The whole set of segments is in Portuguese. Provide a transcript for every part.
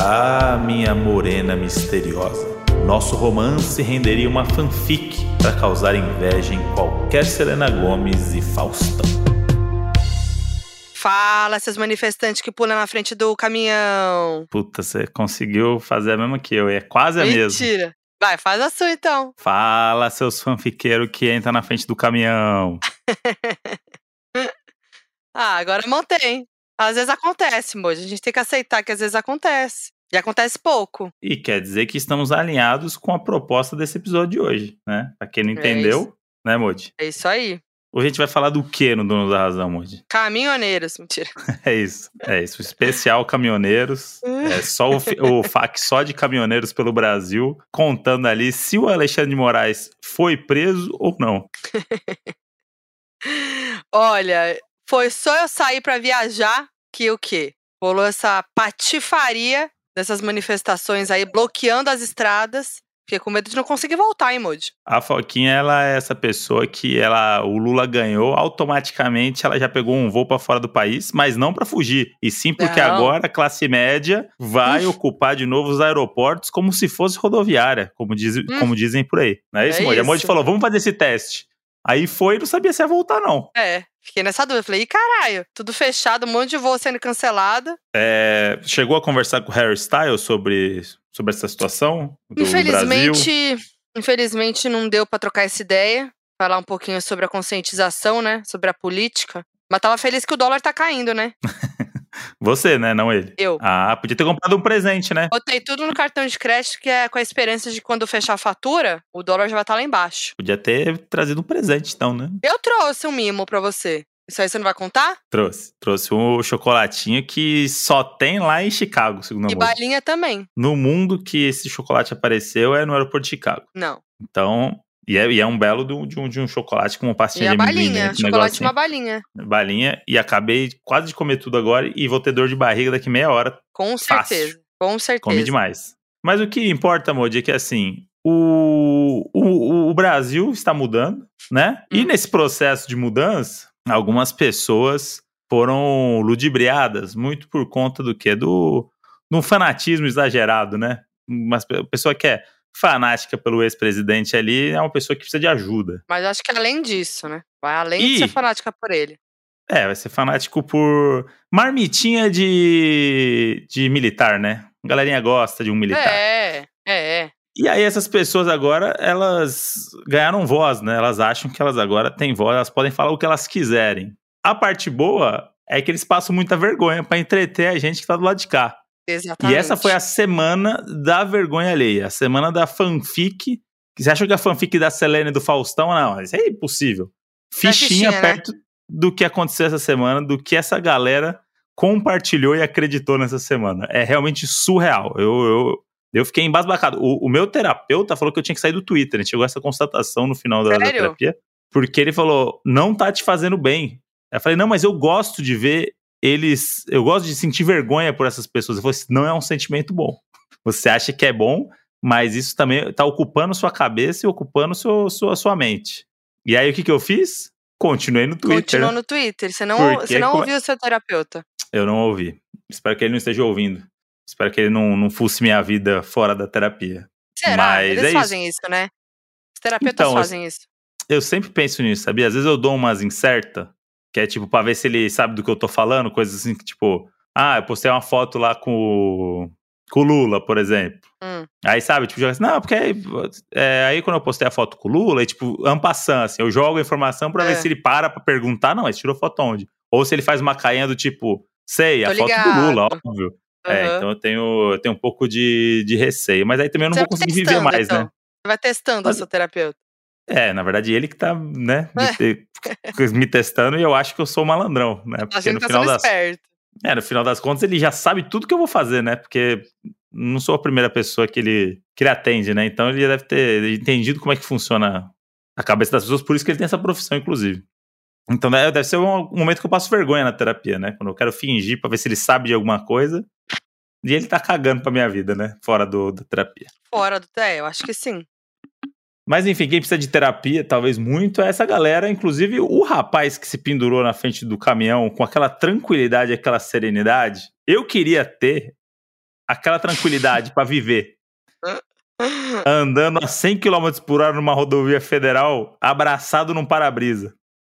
Ah, minha morena misteriosa. Nosso romance renderia uma fanfic para causar inveja em qualquer Selena Gomes e Faustão. Fala, seus manifestantes que pulam na frente do caminhão. Puta, você conseguiu fazer a mesma que eu, é quase a mesma. Mentira. Vai, faz a sua então. Fala, seus fanfiqueiros que entram na frente do caminhão. ah, agora mantém. Às vezes acontece, moço. A gente tem que aceitar que às vezes acontece. E acontece pouco. E quer dizer que estamos alinhados com a proposta desse episódio de hoje, né? Pra quem não É entendeu, isso. né, Modi? É isso aí. Hoje a gente vai falar do que no Dono da Razão, Modi? Caminhoneiros, mentira. É isso, é isso. Especial caminhoneiros. É só o, o FAQ só de caminhoneiros pelo Brasil, contando ali se o Alexandre de Moraes foi preso ou não. Olha, foi só eu sair pra viajar que o quê? Rolou essa patifaria dessas manifestações aí, bloqueando as estradas. Fiquei com medo de não conseguir voltar, hein, Moody? A Foquinha, ela é essa pessoa que ela, o Lula ganhou, automaticamente ela já pegou um voo pra fora do país, mas não pra fugir, e sim porque Não. agora a classe média vai ocupar de novo os aeroportos como se fosse rodoviária, como, diz, como dizem por aí. Não é isso, É Moody? A Moody falou, vamos fazer esse teste. Aí foi e não sabia se ia voltar, não. É, fiquei nessa dúvida. Falei, ih, caralho, tudo fechado, um monte de voo sendo cancelado. É, chegou a conversar com o Harry Styles sobre, sobre essa situação do Brasil? Infelizmente, infelizmente não deu pra trocar essa ideia. Falar um pouquinho sobre a conscientização, né? Sobre a política. Mas tava feliz que o dólar tá caindo, né? Você, né? Não ele. Eu. Ah, podia ter comprado um presente, né? Botei tudo no cartão de crédito, que é com a esperança de quando fechar a fatura, o dólar já vai estar lá embaixo. Podia ter trazido um presente, então, né? Eu trouxe um mimo pra você. Isso aí você não vai contar? Trouxe. Trouxe um chocolatinho que só tem lá em Chicago, segundo a E balinha também. No mundo que esse chocolate apareceu é no aeroporto de Chicago. Não. Então, e é, e é um belo do- de um, de um chocolate com uma E pastinha a de amendoim. balinha. né? Chocolate e negocinho. uma balinha. Balinha. E acabei quase de comer tudo agora e vou ter dor de barriga daqui meia hora. Com Fácil. certeza. Com certeza. Come demais. Mas o que importa, Modi, é que assim, o, o, o Brasil está mudando, né? E Hum. nesse processo de mudança, algumas pessoas foram ludibriadas muito por conta do quê? Do, do fanatismo exagerado, né? Uma pe- pessoa que é fanática pelo ex-presidente ali é uma pessoa que precisa de ajuda. Mas acho que além disso, né? Vai além Ih. de ser fanática por ele. É, vai ser fanático por marmitinha de, de militar, né? A galerinha gosta de um militar. É, é, é. E aí essas pessoas agora, elas ganharam voz, né? Elas acham que elas agora têm voz, elas podem falar o que elas quiserem. A parte boa é que eles passam muita vergonha pra entreter a gente que tá do lado de cá. Exatamente. E essa foi a semana da vergonha alheia, a semana da fanfic. Você acha que a fanfic da Selene e do Faustão? Não, isso é impossível. Fichinha fichinha, né? perto do que aconteceu essa semana, do que essa galera compartilhou e acreditou nessa semana. É realmente surreal. Eu, eu, eu fiquei embasbacado. O, o meu terapeuta falou que eu tinha que sair do Twitter. A gente chegou a essa constatação no final da, da terapia. Porque ele falou, não tá te fazendo bem. Eu falei, não, mas eu gosto de ver eles. Eu gosto de sentir vergonha por essas pessoas. Eu falei, não é um sentimento bom. Você acha que é bom, mas isso também tá ocupando sua cabeça e ocupando seu, sua, sua mente. E aí o que, que eu fiz? Continuei no Twitter. Continuou no Twitter. Você não, Porque você não ouviu o seu terapeuta. Eu não ouvi. Espero que ele não esteja ouvindo. Espero que ele não, não fusse minha vida fora da terapia. Será? Mas Eles é fazem isso. né? Os terapeutas Então, fazem isso. Eu sempre penso nisso, sabia? Às vezes eu dou umas incerta, que é tipo pra ver se ele sabe do que eu tô falando, coisas assim que tipo, ah, eu postei uma foto lá com o, com o Lula, por exemplo. Hum. Aí, sabe, tipo, joga assim, não, porque aí, é, aí quando eu postei a foto com o Lula, aí, tipo, ampassando, assim, eu jogo a informação pra É. ver se ele para pra perguntar, não, mas tirou foto onde? Ou se ele faz uma cainha do tipo, sei, a Tô foto do ligado. Lula, óbvio. É, Aham. então eu tenho, eu tenho um pouco de, de receio, mas aí também eu não Você vou conseguir viver mais, então. né? Vai testando Mas- o seu terapeuta. É, na verdade, ele que tá, né, me, É. me testando e eu acho que eu sou malandrão, né? Porque no tá final, das, esperto. é, no final das contas ele já sabe tudo que eu vou fazer, né? Porque não sou a primeira pessoa que ele, que ele atende, né? Então ele deve ter entendido como é que funciona a cabeça das pessoas, por isso que ele tem essa profissão, inclusive. Então né, deve ser um momento que eu passo vergonha na terapia, né? Quando eu quero fingir pra ver se ele sabe de alguma coisa e ele tá cagando pra minha vida, né? Fora do, da terapia. Fora do. É, eu acho que sim. Mas enfim, quem precisa de terapia, talvez muito, é essa galera, inclusive o rapaz que se pendurou na frente do caminhão com aquela tranquilidade, aquela serenidade. Eu queria ter aquela tranquilidade para viver andando a 100 km por hora numa rodovia federal, abraçado num para-brisa.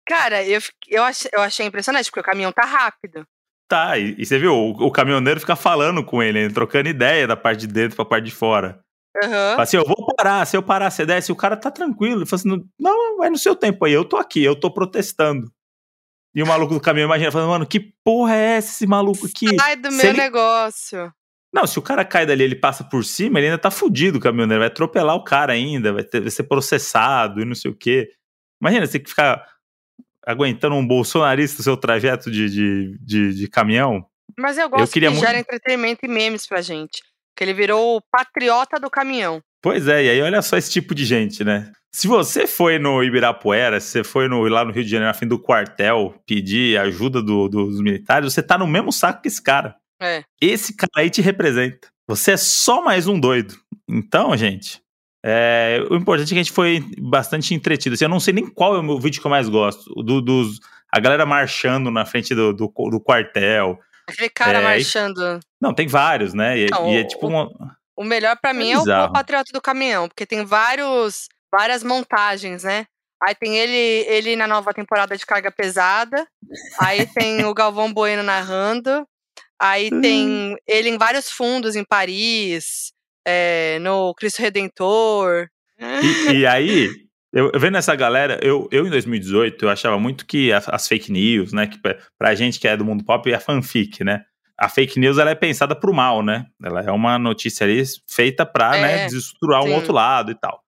Cara, eu, eu, achei, eu achei impressionante, porque o caminhão tá rápido. Tá, e, e você viu, o, o, caminhoneiro fica falando com ele, trocando ideia da parte de dentro pra parte de fora. Uhum. Fala assim, eu vou parar, se eu parar, você desce, o cara tá tranquilo. Ele fala assim, não, vai no seu tempo aí, eu tô aqui, eu tô protestando. E o maluco do caminhão imagina, falando, mano, que porra é essa, esse maluco aqui? Sai do se meu ele... negócio. Não, se o cara cai dali ele passa por cima, ele ainda tá fudido o caminhoneiro, vai atropelar o cara ainda, vai, ter, vai ser processado e não sei o quê. Imagina, você tem que ficar aguentando um bolsonarista o seu trajeto de, de, de, de, caminhão. Mas eu gosto eu queria que muito... gera entretenimento e memes pra gente. Que ele virou o patriota do caminhão. Pois é, e aí olha só esse tipo de gente, né? Se você foi no Ibirapuera, se você foi no, lá no Rio de Janeiro, na fim do quartel, pedir ajuda do, dos militares, você tá no mesmo saco que esse cara. É. Esse cara aí te representa. Você é só mais um doido. Então, gente, é, o importante é que a gente foi bastante entretido. Assim, eu não sei nem qual é o meu vídeo que eu mais gosto. Do, dos, a galera marchando na frente do, do, do quartel. Aquele cara é, marchando. Não, tem vários, né? E, não, e é tipo o, uma... o melhor para mim é, é o, Patriota do Caminhão, porque tem vários, várias montagens, né? Aí tem ele, ele na nova temporada de carga pesada. Aí tem o Galvão Bueno narrando. Aí tem hum. ele em vários fundos em Paris, é, no Cristo Redentor. E, e aí, eu, vendo essa galera, eu, eu em 2018, eu achava muito que as, as, fake news, né, que pra gente que é do mundo pop, é fanfic, né? A fake news, ela é pensada pro mal, né? Ela é uma notícia ali feita né, é, né, desestruturar um outro lado e tal.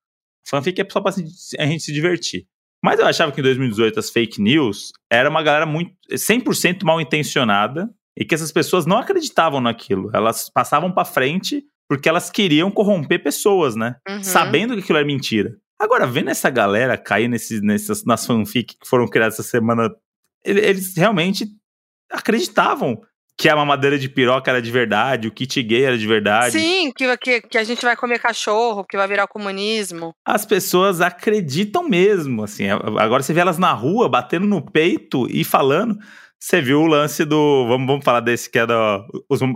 Fanfic é só pra a gente se divertir. Mas eu achava que em 2018 as fake news era uma galera muito 100% mal intencionada e que essas pessoas não acreditavam naquilo. Elas passavam para frente porque elas queriam corromper pessoas, né? Uhum. Sabendo que aquilo era mentira. Agora, vendo essa galera cair nesses, nessas, nas fanfic que foram criadas essa semana, eles realmente acreditavam que a mamadeira de piroca era de verdade, o kit gay era de verdade. Sim, que, que, que, a gente vai comer cachorro, que vai virar comunismo. As pessoas acreditam mesmo, assim. Agora você vê elas na rua batendo no peito e falando. Você viu o lance do. Vamos, vamos falar desse que é da,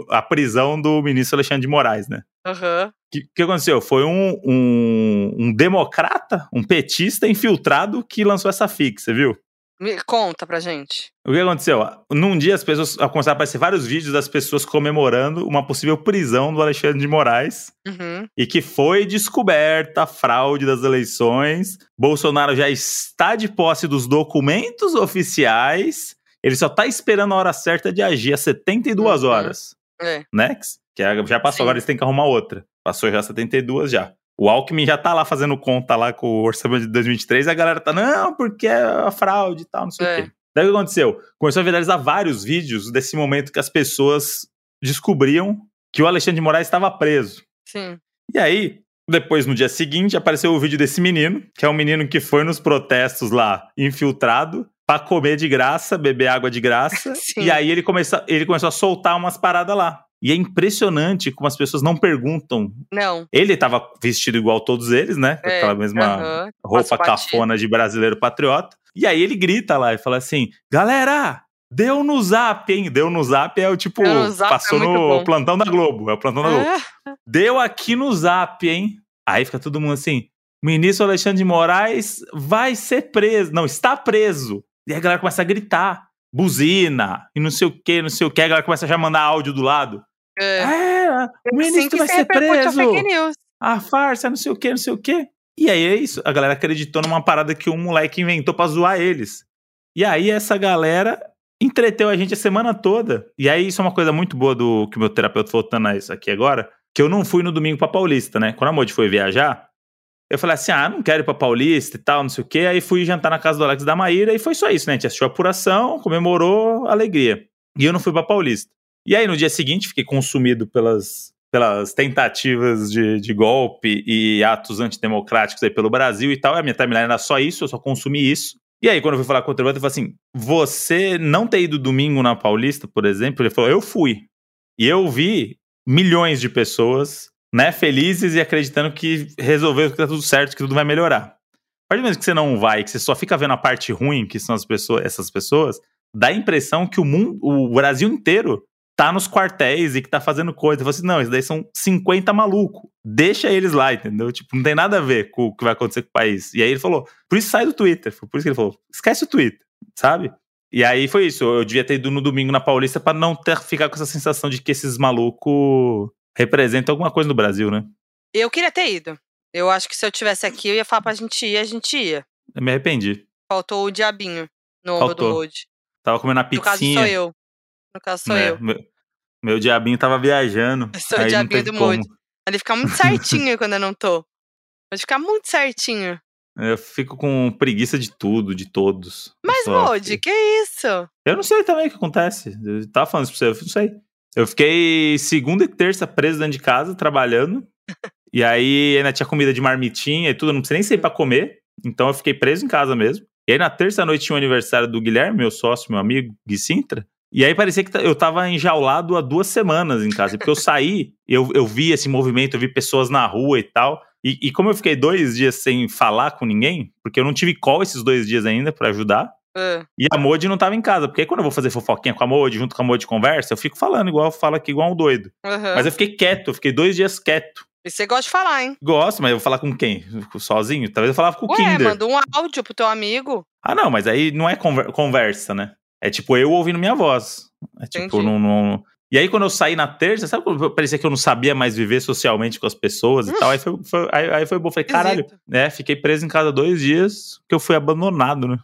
a prisão do ministro Alexandre de Moraes, né? Aham. Uhum. O que, que, aconteceu? Foi um, um, um, democrata, um petista infiltrado que lançou essa fic, você viu? Me conta pra gente. O que aconteceu? Num dia as pessoas começaram a aparecer vários vídeos das pessoas comemorando uma possível prisão do Alexandre de Moraes uhum. e que foi descoberta a fraude das eleições. Bolsonaro já está de posse dos documentos oficiais ele só tá esperando a hora certa de agir há 72 uhum. horas. É. Né? Que é, já passou, Sim. agora eles têm que arrumar outra. Passou já 72 já. O Alckmin já tá lá fazendo conta lá com o orçamento de 2023 e a galera tá, não, porque é a fraude e tal, não sei é. o quê. Daí o que aconteceu? Começou a viralizar vários vídeos desse momento que as pessoas descobriam que o Alexandre de Moraes estava preso. Sim. E aí, depois, no dia seguinte, apareceu o vídeo desse menino, que é um menino que foi nos protestos lá, infiltrado, para comer de graça, beber água de graça. e aí ele começou, ele começou a soltar umas paradas lá. E é impressionante como as pessoas não perguntam. Não. Ele tava vestido igual todos eles, né? Com é, aquela mesma uh -huh. roupa cafona de brasileiro patriota. E aí ele grita lá e fala assim: galera, deu no zap, hein? Deu no zap é o tipo. No é passou é no plantão da Globo. É o plantão da Globo. É. Deu aqui no zap, hein? Aí fica todo mundo assim: ministro Alexandre de Moraes vai ser preso. Não, está preso. E a galera começa a gritar, buzina, e não sei o que, não sei o que. A galera começa a já mandar áudio do lado. É, é o ministro vai ser preso. A farsa, não sei o que, não sei o que. E aí é isso. A galera acreditou numa parada que um moleque inventou pra zoar eles. E aí essa galera entreteu a gente a semana toda. E aí isso é uma coisa muito boa do que o meu terapeuta voltando a isso aqui agora. Que eu não fui no domingo pra Paulista, né? Quando a Modi foi viajar, eu falei assim: ah, não quero ir pra Paulista e tal, não sei o quê. Aí fui jantar na casa do Alex da Maíra e foi só isso, né? A gente assistiu a apuração, comemorou, alegria. E eu não fui pra Paulista. E aí no dia seguinte fiquei consumido pelas, pelas tentativas de, de golpe e atos antidemocráticos aí pelo Brasil e tal. A minha timeline era só isso, eu só consumi isso. E aí, quando eu fui falar com o outro, eu falei assim: você não ter ido domingo na Paulista, por exemplo? Ele falou: eu fui. E eu vi milhões de pessoas né, felizes e acreditando que resolveu que tá tudo certo, que tudo vai melhorar. A partir do momento que você não vai, que você só fica vendo a parte ruim, que são as pessoas, essas pessoas, dá a impressão que o mundo, o Brasil inteiro tá nos quartéis e que tá fazendo coisa. Eu falei assim, não, isso daí são 50 maluco. Deixa eles lá, entendeu? Tipo, não tem nada a ver com o que vai acontecer com o país. E aí ele falou, por isso sai do Twitter. Foi por isso que ele falou, esquece o Twitter, sabe? E aí foi isso. Eu devia ter ido no domingo na Paulista para não ter, ficar com essa sensação de que esses malucos representam alguma coisa no Brasil, né? Eu queria ter ido. Eu acho que se eu tivesse aqui, eu ia falar pra gente ir, a gente ia. Eu me arrependi. Faltou o diabinho no ombro do Faltou. Road. Tava comendo a No caso, sou pizzinha. eu. No caso, sou né? eu. Meu, meu diabinho tava viajando. Eu sou o diabinho teve do como. Moody. Ele fica muito certinho quando eu não tô. Pode ficar muito certinho. Eu fico com preguiça de tudo, de todos. Mas, Moody, que isso? Eu não sei também o que acontece. Eu tava falando isso pra você, eu não sei. Eu fiquei segunda e terça preso dentro de casa, trabalhando. e aí ainda tinha comida de marmitinha e tudo, eu não precisei nem sair pra comer. Então eu fiquei preso em casa mesmo. E aí na terça noite tinha o aniversário do Guilherme, meu sócio, meu amigo, Gui Sintra. E aí parecia que eu tava enjaulado há duas semanas em casa. Porque eu saí, eu, eu vi esse movimento, eu vi pessoas na rua e tal. E, e como eu fiquei dois dias sem falar com ninguém, porque eu não tive call esses dois dias ainda pra ajudar, Ah, e a Modi não tava em casa, porque aí quando eu vou fazer fofoquinha com a Modi, junto com a Modi conversa, eu fico falando igual eu falo aqui, igual um doido. aham. Mas eu fiquei quieto, eu fiquei dois dias quieto. E você gosta de falar, hein? Gosto, mas eu vou falar com quem? Sozinho? Talvez eu falava com o Ué, Kinder. manda um áudio pro teu amigo. Ah, não, mas aí não é conver- conversa, né? É tipo eu ouvindo minha voz. É tipo, não, não- E aí, quando eu saí na terça, sabe quando parecia que eu não sabia mais viver socialmente com as pessoas e tal? Aí foi, foi- aí, aí foi bom. Falei, caralho, né? Fiquei preso em casa dois dias, que eu fui abandonado, né?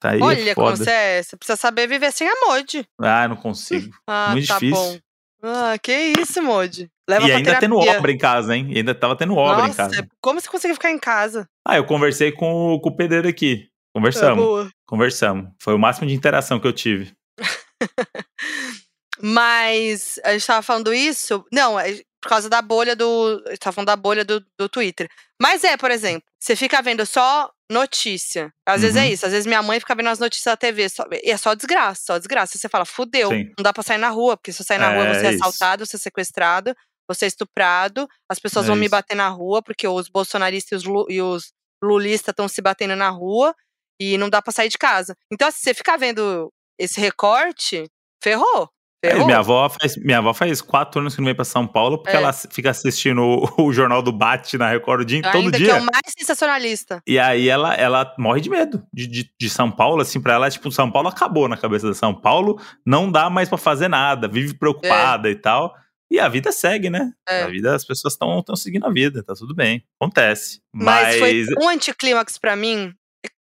Tá aí é Olha como foda. você é. Você precisa saber viver sem a Moody. Ah, não consigo. Ah, Muito tá difícil. bom. Ah, que isso, Moody. Leva e ainda tendo terapia. obra em casa, hein? E ainda tava tendo obra em Nossa, é casa. como você conseguiu ficar em casa? Ah, eu conversei com, o- com o pedreiro aqui. É Conversamos, boa. conversamos. Foi o máximo de interação que eu tive. Mas a gente tava falando isso. Não, é por causa da bolha do. A gente tava falando da bolha do, do Twitter. Mas é, por exemplo, você fica vendo só notícia. Às vezes é Uhum. isso. Às vezes minha mãe fica vendo as notícias da TV. Só, e é só desgraça, só desgraça. Você fala, fudeu. Sim. Não dá pra sair na rua, porque se eu sair na rua, eu vou É isso. assaltado, você sequestrado, você estuprado, as pessoas É vão me isso. bater na rua, porque os bolsonaristas e os, lu- e os lulistas estão se batendo na rua e não dá pra sair de casa. Então, se você ficar vendo esse recorte, ferrou. É, Ferrou. minha, avó faz, minha avó faz quatro anos que não vem pra São Paulo, porque É. ela fica assistindo o, o Jornal do Bate na Record o dia, todo Ainda que dia. é o mais sensacionalista. E aí ela, ela morre de medo de, de, de São Paulo, assim, pra ela, tipo, São Paulo acabou na cabeça da São Paulo, não dá mais pra fazer nada, vive preocupada e tal. E a vida segue, né? É. A vida, as pessoas estão seguindo a vida, tá tudo bem, acontece. Mas, Mas, foi um anticlímax pra mim.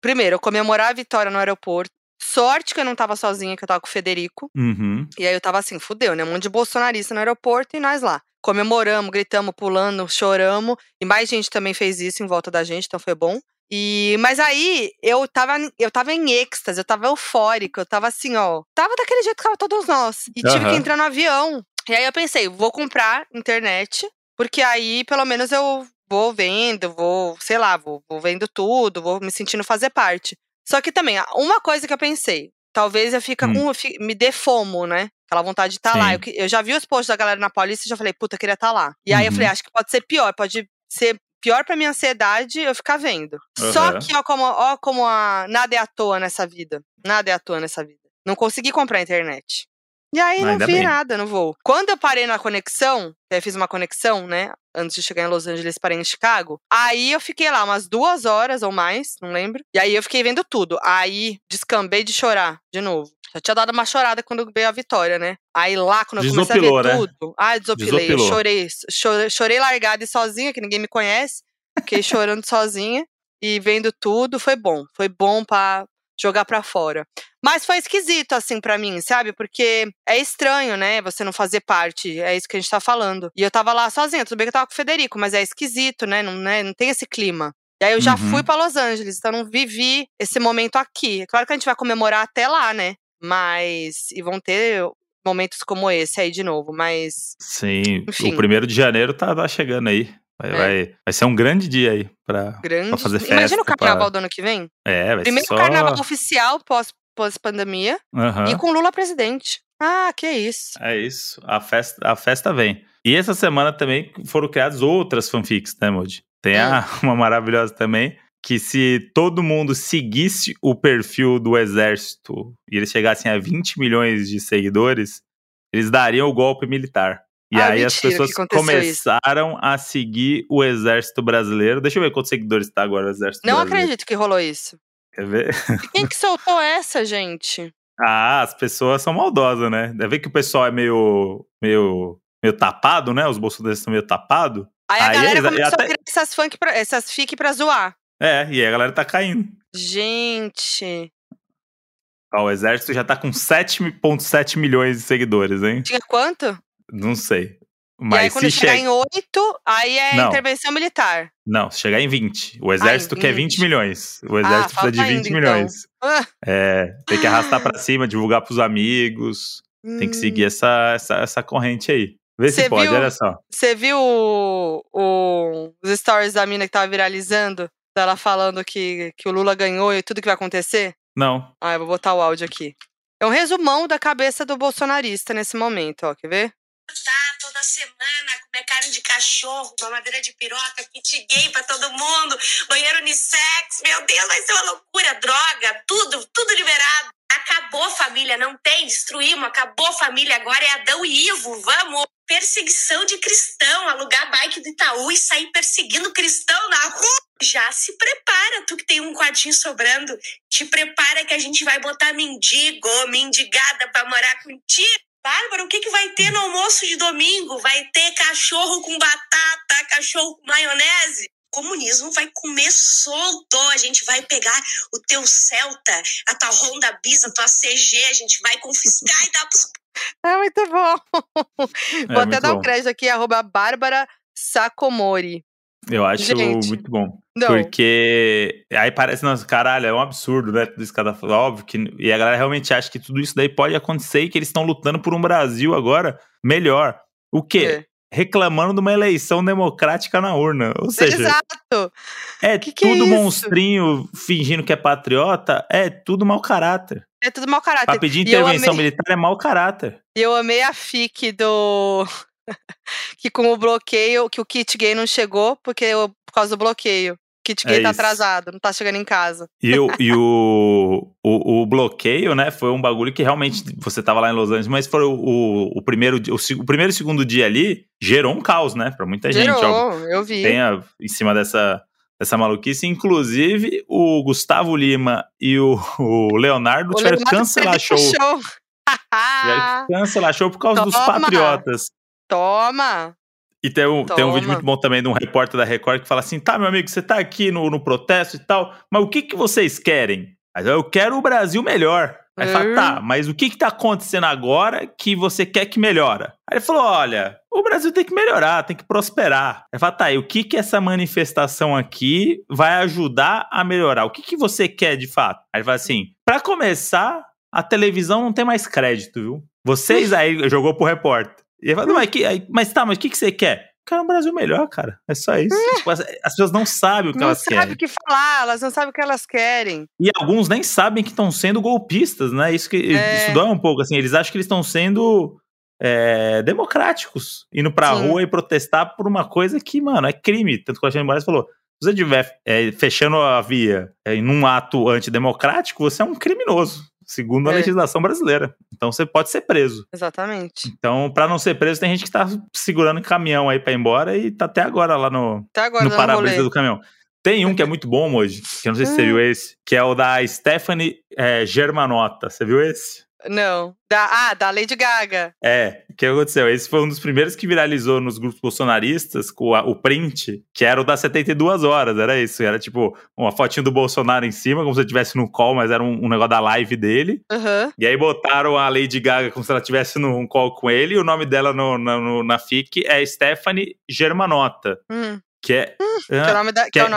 Primeiro, eu comemorar a vitória no aeroporto. Sorte que eu não tava sozinha, que eu tava com o Federico. Uhum. E aí eu tava assim, fudeu, né? Um monte de bolsonarista no aeroporto e nós lá. Comemoramos, gritamos, pulando, choramos. E mais gente também fez isso em volta da gente, então foi bom. E, mas aí eu tava, eu tava em êxtase, eu tava eufórica, eu tava assim, ó. Tava daquele jeito que tava todos nós. E tive que entrar no avião. E aí eu pensei, vou comprar internet, porque aí pelo menos eu vou vendo, vou, sei lá, vou, vou vendo tudo, vou me sentindo fazer parte. Só que também, uma coisa que eu pensei, talvez eu fica Hum. com, me dê fomo, né? Aquela vontade de estar lá. Sim. Eu, eu já vi os posts da galera na Paulista e já falei, puta, eu queria estar lá. E aí eu Uhum. falei, acho que pode ser pior, pode ser pior pra minha ansiedade eu ficar vendo. Só Aham. que, ó, como, ó, como a, nada é à toa nessa vida. Nada é à toa nessa vida. Não consegui comprar a internet. E aí não Ainda vi bem. nada no voo. Quando eu parei na conexão, eu fiz uma conexão, né? Antes de chegar em Los Angeles, parei em Chicago. Aí eu fiquei lá umas duas horas ou mais, não lembro. E aí eu fiquei vendo tudo. Aí descambei de chorar de novo. Já tinha dado uma chorada quando veio a vitória, né? Aí lá, quando eu comecei a Desopilou, ver né? tudo. Ah, desopilei. Desopilou. chorei. Chorei, chorei largada e sozinha, que ninguém me conhece. Fiquei chorando sozinha e vendo tudo. Foi bom. Foi bom pra jogar pra fora. Mas foi esquisito, assim, pra mim, sabe? Porque é estranho, né? Você não fazer parte. É isso que a gente tá falando. E eu tava lá sozinha. Tudo bem que eu tava com o Federico, mas é esquisito, né? Não, né? não tem esse clima. E aí eu já Uhum. fui pra Los Angeles, então não vivi esse momento aqui. É claro que a gente vai comemorar até lá, né? Mas. E vão ter momentos como esse aí de novo, mas. Sim, Enfim. o primeiro de janeiro tá, tá chegando aí. Vai, É. vai, vai ser um grande dia aí pra, Grande. pra fazer festa. Imagina o carnaval pra... do ano que vem. É, vai Primeiro ser só... carnaval oficial pós- pós-pandemia Aham. e com Lula presidente. Ah, que isso. É isso, a festa, a festa vem. E essa semana também foram criadas outras fanfics, né, Moody? Tem a, uma maravilhosa também, que se todo mundo seguisse o perfil do exército e eles chegassem a 20 milhões de seguidores, eles dariam o golpe militar. E Ah, aí as mentira, pessoas que aconteceu isso. começaram a seguir o exército brasileiro. Deixa eu ver quantos seguidores tá agora o exército Não brasileiro. acredito que rolou isso. Quer ver? E quem que soltou essa, gente? Ah, as pessoas são maldosas, né? Deve ver que o pessoal é meio, meio, meio tapado, né? Os bolsonaristas são meio tapados. Aí a Aí galera eles- começou até- a criar essas, funk pra, essas fic pra zoar. É, e aí a galera tá caindo. Gente. Ó, o exército já tá com 7,7 milhões de seguidores, hein? Tinha quanto? Não sei. e aí, Mas quando se chegar chegar. em 8, aí é Não. intervenção militar. Não, se chegar em 20. O exército quer 20 20. milhões. O exército precisa falta de 20 ainda, então. milhões. Ah, É, tem que arrastar pra cima, divulgar pros amigos. Tem que hum. seguir essa, essa, essa corrente aí. Vê se Cê pode, viu? olha só. Você viu o- o- os stories da mina que tava viralizando? Dela falando que, que o Lula ganhou e tudo que vai acontecer? Não. Ah, eu vou botar o áudio aqui. É um resumão da cabeça do bolsonarista nesse momento, ó. Quer ver? Toda semana, comer carne de cachorro, mamadeira de piroca, kit gay pra todo mundo, banheiro unissex, meu Deus, vai ser uma loucura, droga, tudo, tudo liberado. Acabou família, não tem, destruímos, acabou família, agora é Adão e Ivo, vamos. Perseguição de cristão, alugar bike do Itaú e sair perseguindo cristão na rua. Já se prepara, tu que tem um quartinho sobrando, te prepara que a gente vai botar mendigo, mendigada pra morar contigo. Bárbara, o que, que vai ter no almoço de domingo? Vai ter cachorro com batata, cachorro com maionese? O comunismo vai comer solto. A gente vai pegar o teu Celta, a tua Honda Bis, a tua CG, a gente vai confiscar e dar pros É muito bom. É, Vou até dar um crédito aqui, arroba Bárbara Sacomori. Eu acho Gente. muito bom. Não, Porque aí parece, nossa, caralho, é um absurdo, né? Tudo isso que ela falando. Óbvio que. E a galera realmente acha que tudo isso daí pode acontecer e que eles estão lutando por um Brasil agora melhor. O quê? Reclamando de uma eleição democrática na urna. Ou seja, Exato. é Que que é tudo isso? monstrinho fingindo que é patriota, é tudo mau caráter. É tudo mau Pra caráter. pedir E eu intervenção amei- militar é mau caráter. E eu amei a FIC do. Que com o bloqueio, que o kit gay não chegou porque o- por causa do bloqueio. O kit gay É tá isso. atrasado, não tá chegando em casa. E, o, e o, o, o bloqueio, né, foi um bagulho que realmente você tava lá em Los Angeles, mas foi o, o, o primeiro, o, o primeiro e segundo dia ali gerou um caos, né, pra muita gente. Ó, Gerou, eu vi. tem a- em cima dessa, dessa maluquice. Inclusive, o Gustavo Lima e o, o Leonardo O tiveram que Leonardo cancelar show. show. Tiveram que cancelar show por causa dos Toma. patriotas. Toma! E tem um, tem um vídeo muito bom também de um repórter da Record que fala assim: tá, meu amigo, você tá aqui no, no protesto e tal, mas o que, que vocês querem? Aí eu quero o Brasil melhor. Aí ele fala, Hum. tá, mas o que que tá acontecendo agora que você quer que melhora? Aí ele falou, olha, o Brasil tem que melhorar, tem que prosperar. Aí ele fala, tá, e o que que essa manifestação aqui vai ajudar a melhorar? O que que você quer de fato? Aí ele fala assim, pra começar, a televisão não tem mais crédito, viu? Vocês aí, jogou pro repórter. E fala, não, mas, que, aí- mas tá, mas o que que você quer? Quero um Brasil melhor, cara. É só isso. Tipo, as, as pessoas não sabem o que Não elas querem. o que falar, elas não sabem o que elas querem. E alguns nem sabem que estão sendo golpistas, né? Isso que É. isso dói um pouco, assim. Eles acham que eles estão sendo é, democráticos, indo pra Sim. rua e protestar por uma coisa que, mano, é crime. Tanto que o Alexandre Moraes falou: se você estiver é, fechando a via é, em um ato antidemocrático, você é um criminoso, segundo a É. legislação brasileira. Então você pode ser preso. Exatamente. Então, pra não ser preso, tem gente que tá segurando o caminhão aí pra ir embora e tá até agora lá no, agora no para-brisa do caminhão. Tem um que é muito bom hoje, que eu não sei se você viu esse, que é o da Stephanie é, Germanotta. Você viu esse? Não. Da, ah, da Lady Gaga. É, o que aconteceu? Esse foi um dos primeiros que viralizou nos grupos bolsonaristas, com a- o print, que era o das 72 horas, era isso. Era tipo uma fotinho do Bolsonaro em cima, como se eu estivesse no call, mas era um, um negócio da live dele. Aham. E aí botaram a Lady Gaga como se ela estivesse num call com ele, e o nome dela no, na- no- na FIC é Stephanie Germanotta, Hum, que é... que é o nome da, que que é é o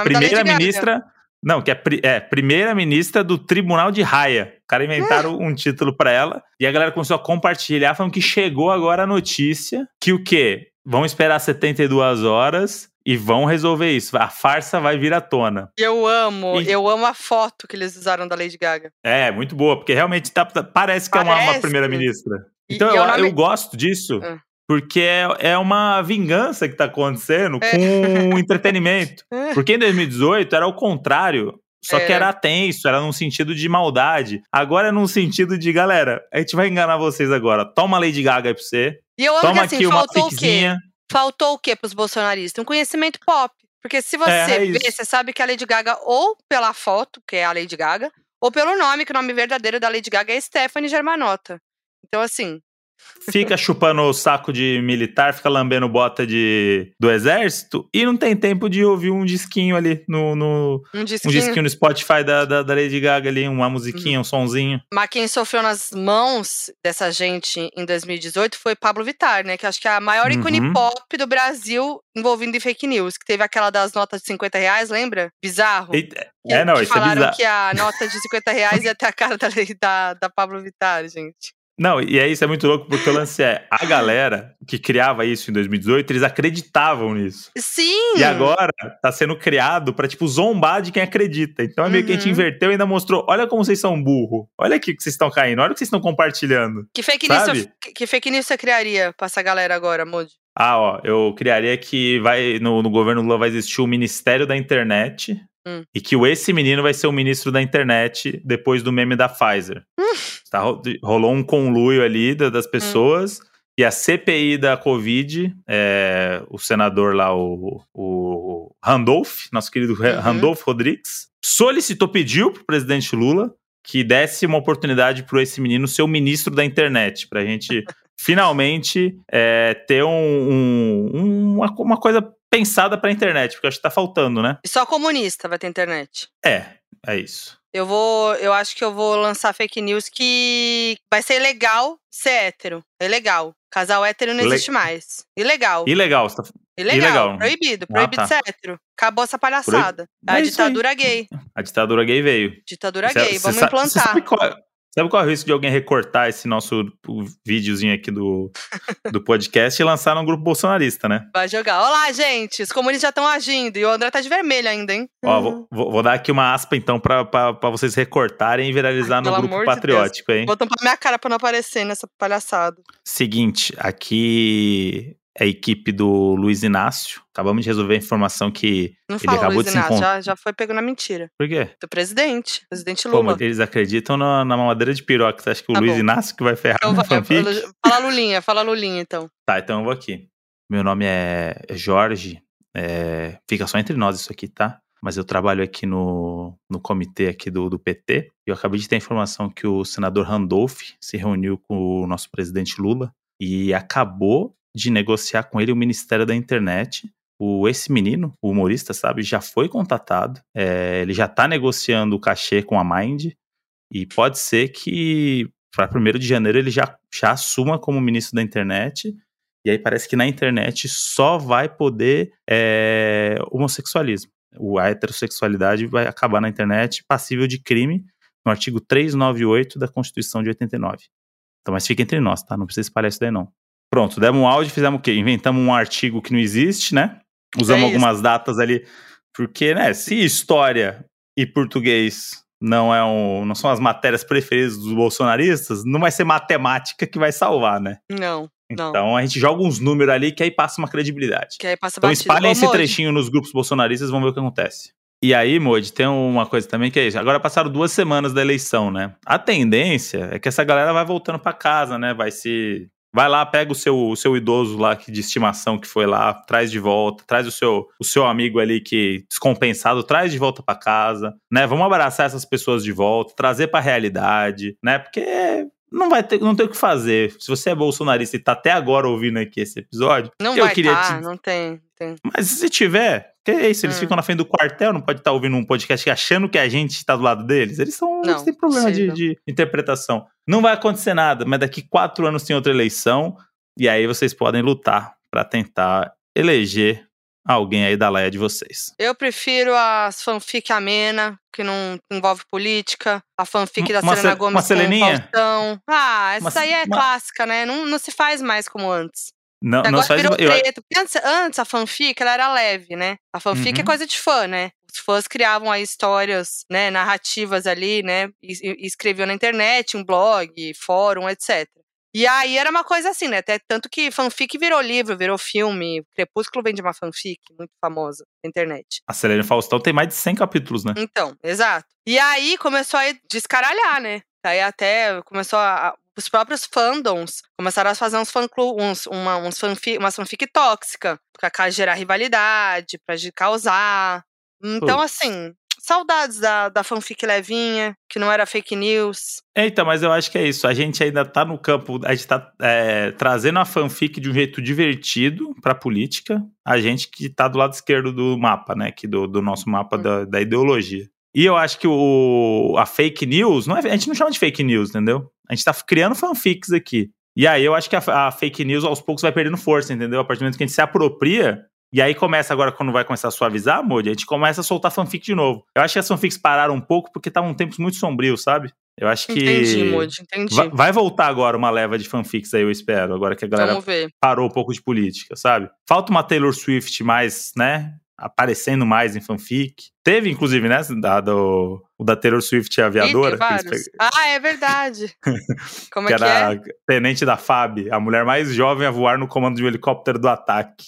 Não, que é, pri- é primeira ministra do Tribunal de Raia. O cara inventaram um título pra ela e a galera começou a compartilhar, falando que chegou agora a notícia que o quê? Vão esperar 72 horas e vão resolver isso. A farsa vai vir à tona. E Eu amo, E- eu amo a foto que eles usaram da Lady Gaga. É, muito boa, porque realmente tá- tá- parece que é uma, uma Parece. primeira-ministra. E- Então e eu, o nome- eu gosto disso. Ah. Porque é, é uma vingança que tá acontecendo É. com o entretenimento. Porque em 2018 era o contrário. Só que É. era tenso, era num sentido de maldade. Agora é num sentido de, galera, a gente vai enganar vocês agora. Toma Lady Gaga aí pra você. E eu amo que Toma assim, aqui uma faltou o quê? Faltou o quê pros bolsonaristas? Um conhecimento pop. Porque se você É, é vê, você sabe que a Lady Gaga, ou pela foto, que é a Lady Gaga, ou pelo nome, que o nome verdadeiro da Lady Gaga é Stephanie Germanotta. Então, assim, Fica chupando o saco de militar, fica lambendo bota de, do exército e não tem tempo de ouvir um disquinho ali no. no um um disquinho. disquinho no Spotify da, da, da Lady Gaga ali, uma musiquinha, um sonzinho. Mas quem sofreu nas mãos dessa gente em 2018 foi Pablo Vittar, né? Que acho que é a maior ícone Uhum. pop do Brasil envolvido em fake news. Que teve aquela das notas de 50 reais, lembra? Bizarro. Que- é, não, isso é falaram bizarro. que a nota de 50 reais ia ter a cara da, da, da Pablo Vittar, gente. Não, e é isso, é muito louco, porque o lance é, a galera que criava isso em 2018, eles acreditavam nisso. Sim! E agora tá sendo criado pra, tipo, zombar de quem acredita. Então é meio que a gente Uhum. inverteu e ainda mostrou, olha como vocês são burro. Olha aqui que vocês estão caindo, olha o que vocês estão compartilhando. Que fake, news, Sabe? que fake news você criaria pra essa galera agora, Moody? Ah, ó, eu criaria que vai no, no governo Lula vai existir o Ministério da Internet Hum. e que o esse menino vai ser o ministro da Internet depois do meme da Pfizer. Tá, ro- rolou um conluio ali da- das pessoas e a CPI da Covid, é, o senador lá, o, o Randolph, nosso querido Uhum. Randolph Rodrigues, solicitou, pediu pro presidente Lula que desse uma oportunidade para esse menino ser o ministro da internet, pra gente finalmente é, ter um, um- um- uma, uma coisa pensada pra internet, porque acho que tá faltando, né? E só comunista vai ter internet. É, é isso. Eu vou. Eu acho que eu vou lançar fake news que vai ser legal ser hétero. É legal. Casal hétero não Le- existe mais. Ilegal. Ilegal. Você tá... Ilegal. ilegal. Proibido. Ah, Proibido tá. ser hétero. Acabou essa palhaçada. É a É ditadura gay. A ditadura gay veio. Ditadura Cê- gay. cê Vamos implantar. sabe, qual, é- sabe qual é o risco de alguém recortar esse nosso videozinho aqui do, do podcast e lançar num grupo bolsonarista, né? Vai jogar. Olá, gente. Os comunistas já estão agindo. E o André tá de vermelho ainda, hein? Ó, vou, vou- vou dar aqui uma aspa então pra, pra, pra vocês recortarem e viralizar Ai, no grupo de patriótico, hein? Vou tampar minha cara pra não aparecer nessa palhaçada. Seguinte, aqui a equipe do Luiz Inácio. Acabamos de resolver a informação que. Não Ele acabou Luiz de se Inácio. encontrar. Já, já foi pego na mentira. Por quê? Do presidente. Presidente Pô, Lula. mas eles acreditam na, na mamadeira de piroca. Você acha que o Tá Luiz bom. Inácio que vai ferrar Então vai, fanfic? fala Lulinha, fala Lulinha, então. Tá, então eu vou aqui. Meu nome é Jorge. é, Fica só entre nós isso aqui, tá? Mas eu trabalho aqui no, no comitê aqui do, do PT. E eu acabei de ter a informação que o senador Randolph se reuniu com o nosso presidente Lula e acabou de negociar com ele o Ministério da Internet. O, esse menino, o humorista, sabe, já foi contatado. é, ele já tá negociando o cachê com a Mind. E pode ser que para 1 de janeiro ele já, já assuma como ministro da internet. E aí parece que na internet só vai poder é, homossexualismo. O, a heterossexualidade vai acabar na internet passível de crime no artigo 398 da Constituição de 89. Então, mas fica entre nós, tá? Não precisa espalhar isso daí, não. Pronto, demos um áudio, fizemos o quê? Inventamos um artigo que não existe, né? Usamos É algumas datas ali. Porque, né, se história e português não é um, não são as matérias preferidas dos bolsonaristas, não vai ser matemática que vai salvar, né? Não, não. Então a gente joga uns números ali que aí passa uma credibilidade. que aí passa Então batido. espalhem esse trechinho nos grupos bolsonaristas, vamos ver o que acontece. E aí, Moody, tem uma coisa também que é isso. Agora passaram duas semanas da eleição, né? A tendência é que essa galera vai voltando pra casa, né? Vai se. Vai lá, pega o seu, o seu idoso lá de estimação que foi lá, traz de volta, traz o seu, o seu amigo ali que descompensado, traz de volta pra casa, né? Vamos abraçar essas pessoas de volta, trazer pra realidade, né? Porque não vai ter, não tem o que fazer. Se você é bolsonarista e tá até agora ouvindo aqui esse episódio, Não eu vai queria tá, te não tem, tem. mas se tiver, que é isso? Eles Hum. ficam na frente do quartel, não pode estar ouvindo um podcast achando que a gente está do lado deles. Eles são. Não, eles têm problema de, de interpretação. Não vai acontecer nada, mas daqui quatro anos tem outra eleição. E aí vocês podem lutar para tentar eleger alguém aí da laia de vocês. Eu prefiro as fanfic amena, que não envolve política. A fanfic da Uma Selena ce- Gomes uma com Seleninha? Faustão. Ah, essa Uma- aí é uma- clássica, né? Não, não se faz mais como antes. Não, não Agora faz. virou eu- preto. Porque antes, antes a fanfic ela era leve, né? A fanfic é Uhum. coisa de fã, né? Os fãs criavam aí histórias, né, narrativas ali, né? E, e escreviam na internet, um blog, fórum, etc. E aí era uma coisa assim, né? Até tanto que fanfic virou livro, virou filme. Crepúsculo vem de uma fanfic muito famosa na internet. A Selene Faustão tem mais de 100 capítulos, né? Então, exato. E aí começou a descaralhar, né? Aí até começou a. Os próprios fandoms começaram a fazer uns fã uns, uma, uns fanfic, uma fanfic tóxica, pra gerar rivalidade, pra causar. Então, assim, saudades da, da fanfic levinha, que não era fake news. É, então, mas eu acho que é isso. A gente ainda tá no campo, a gente tá é, trazendo a fanfic de um jeito divertido pra política, a gente que tá do lado esquerdo do mapa, né? Que do, do nosso mapa hum. da, da ideologia. E eu acho que o, a fake news, não é, a gente não chama de fake news, entendeu? A gente tá criando fanfics aqui. E aí eu acho que a, a, fake news aos poucos vai perdendo força, entendeu? A partir do momento que a gente se apropria, e aí começa agora, quando vai começar a suavizar, Modi, a gente começa a soltar fanfic de novo. Eu acho que as fanfics pararam um pouco porque estavam tempos muito sombrios, sabe? Eu acho que. Entendi, Moody, entendi. Vai, vai, voltar agora uma leva de fanfics aí, eu espero. Agora que a galera parou um pouco de política, sabe? Falta uma Taylor Swift mais, né? Aparecendo mais em fanfic. Teve, inclusive, né? Da, do, o da Taylor Swift aviadora. Ih, ah, é verdade. Como que é que era é? tenente da FAB, a mulher mais jovem a voar no comando de um helicóptero do ataque.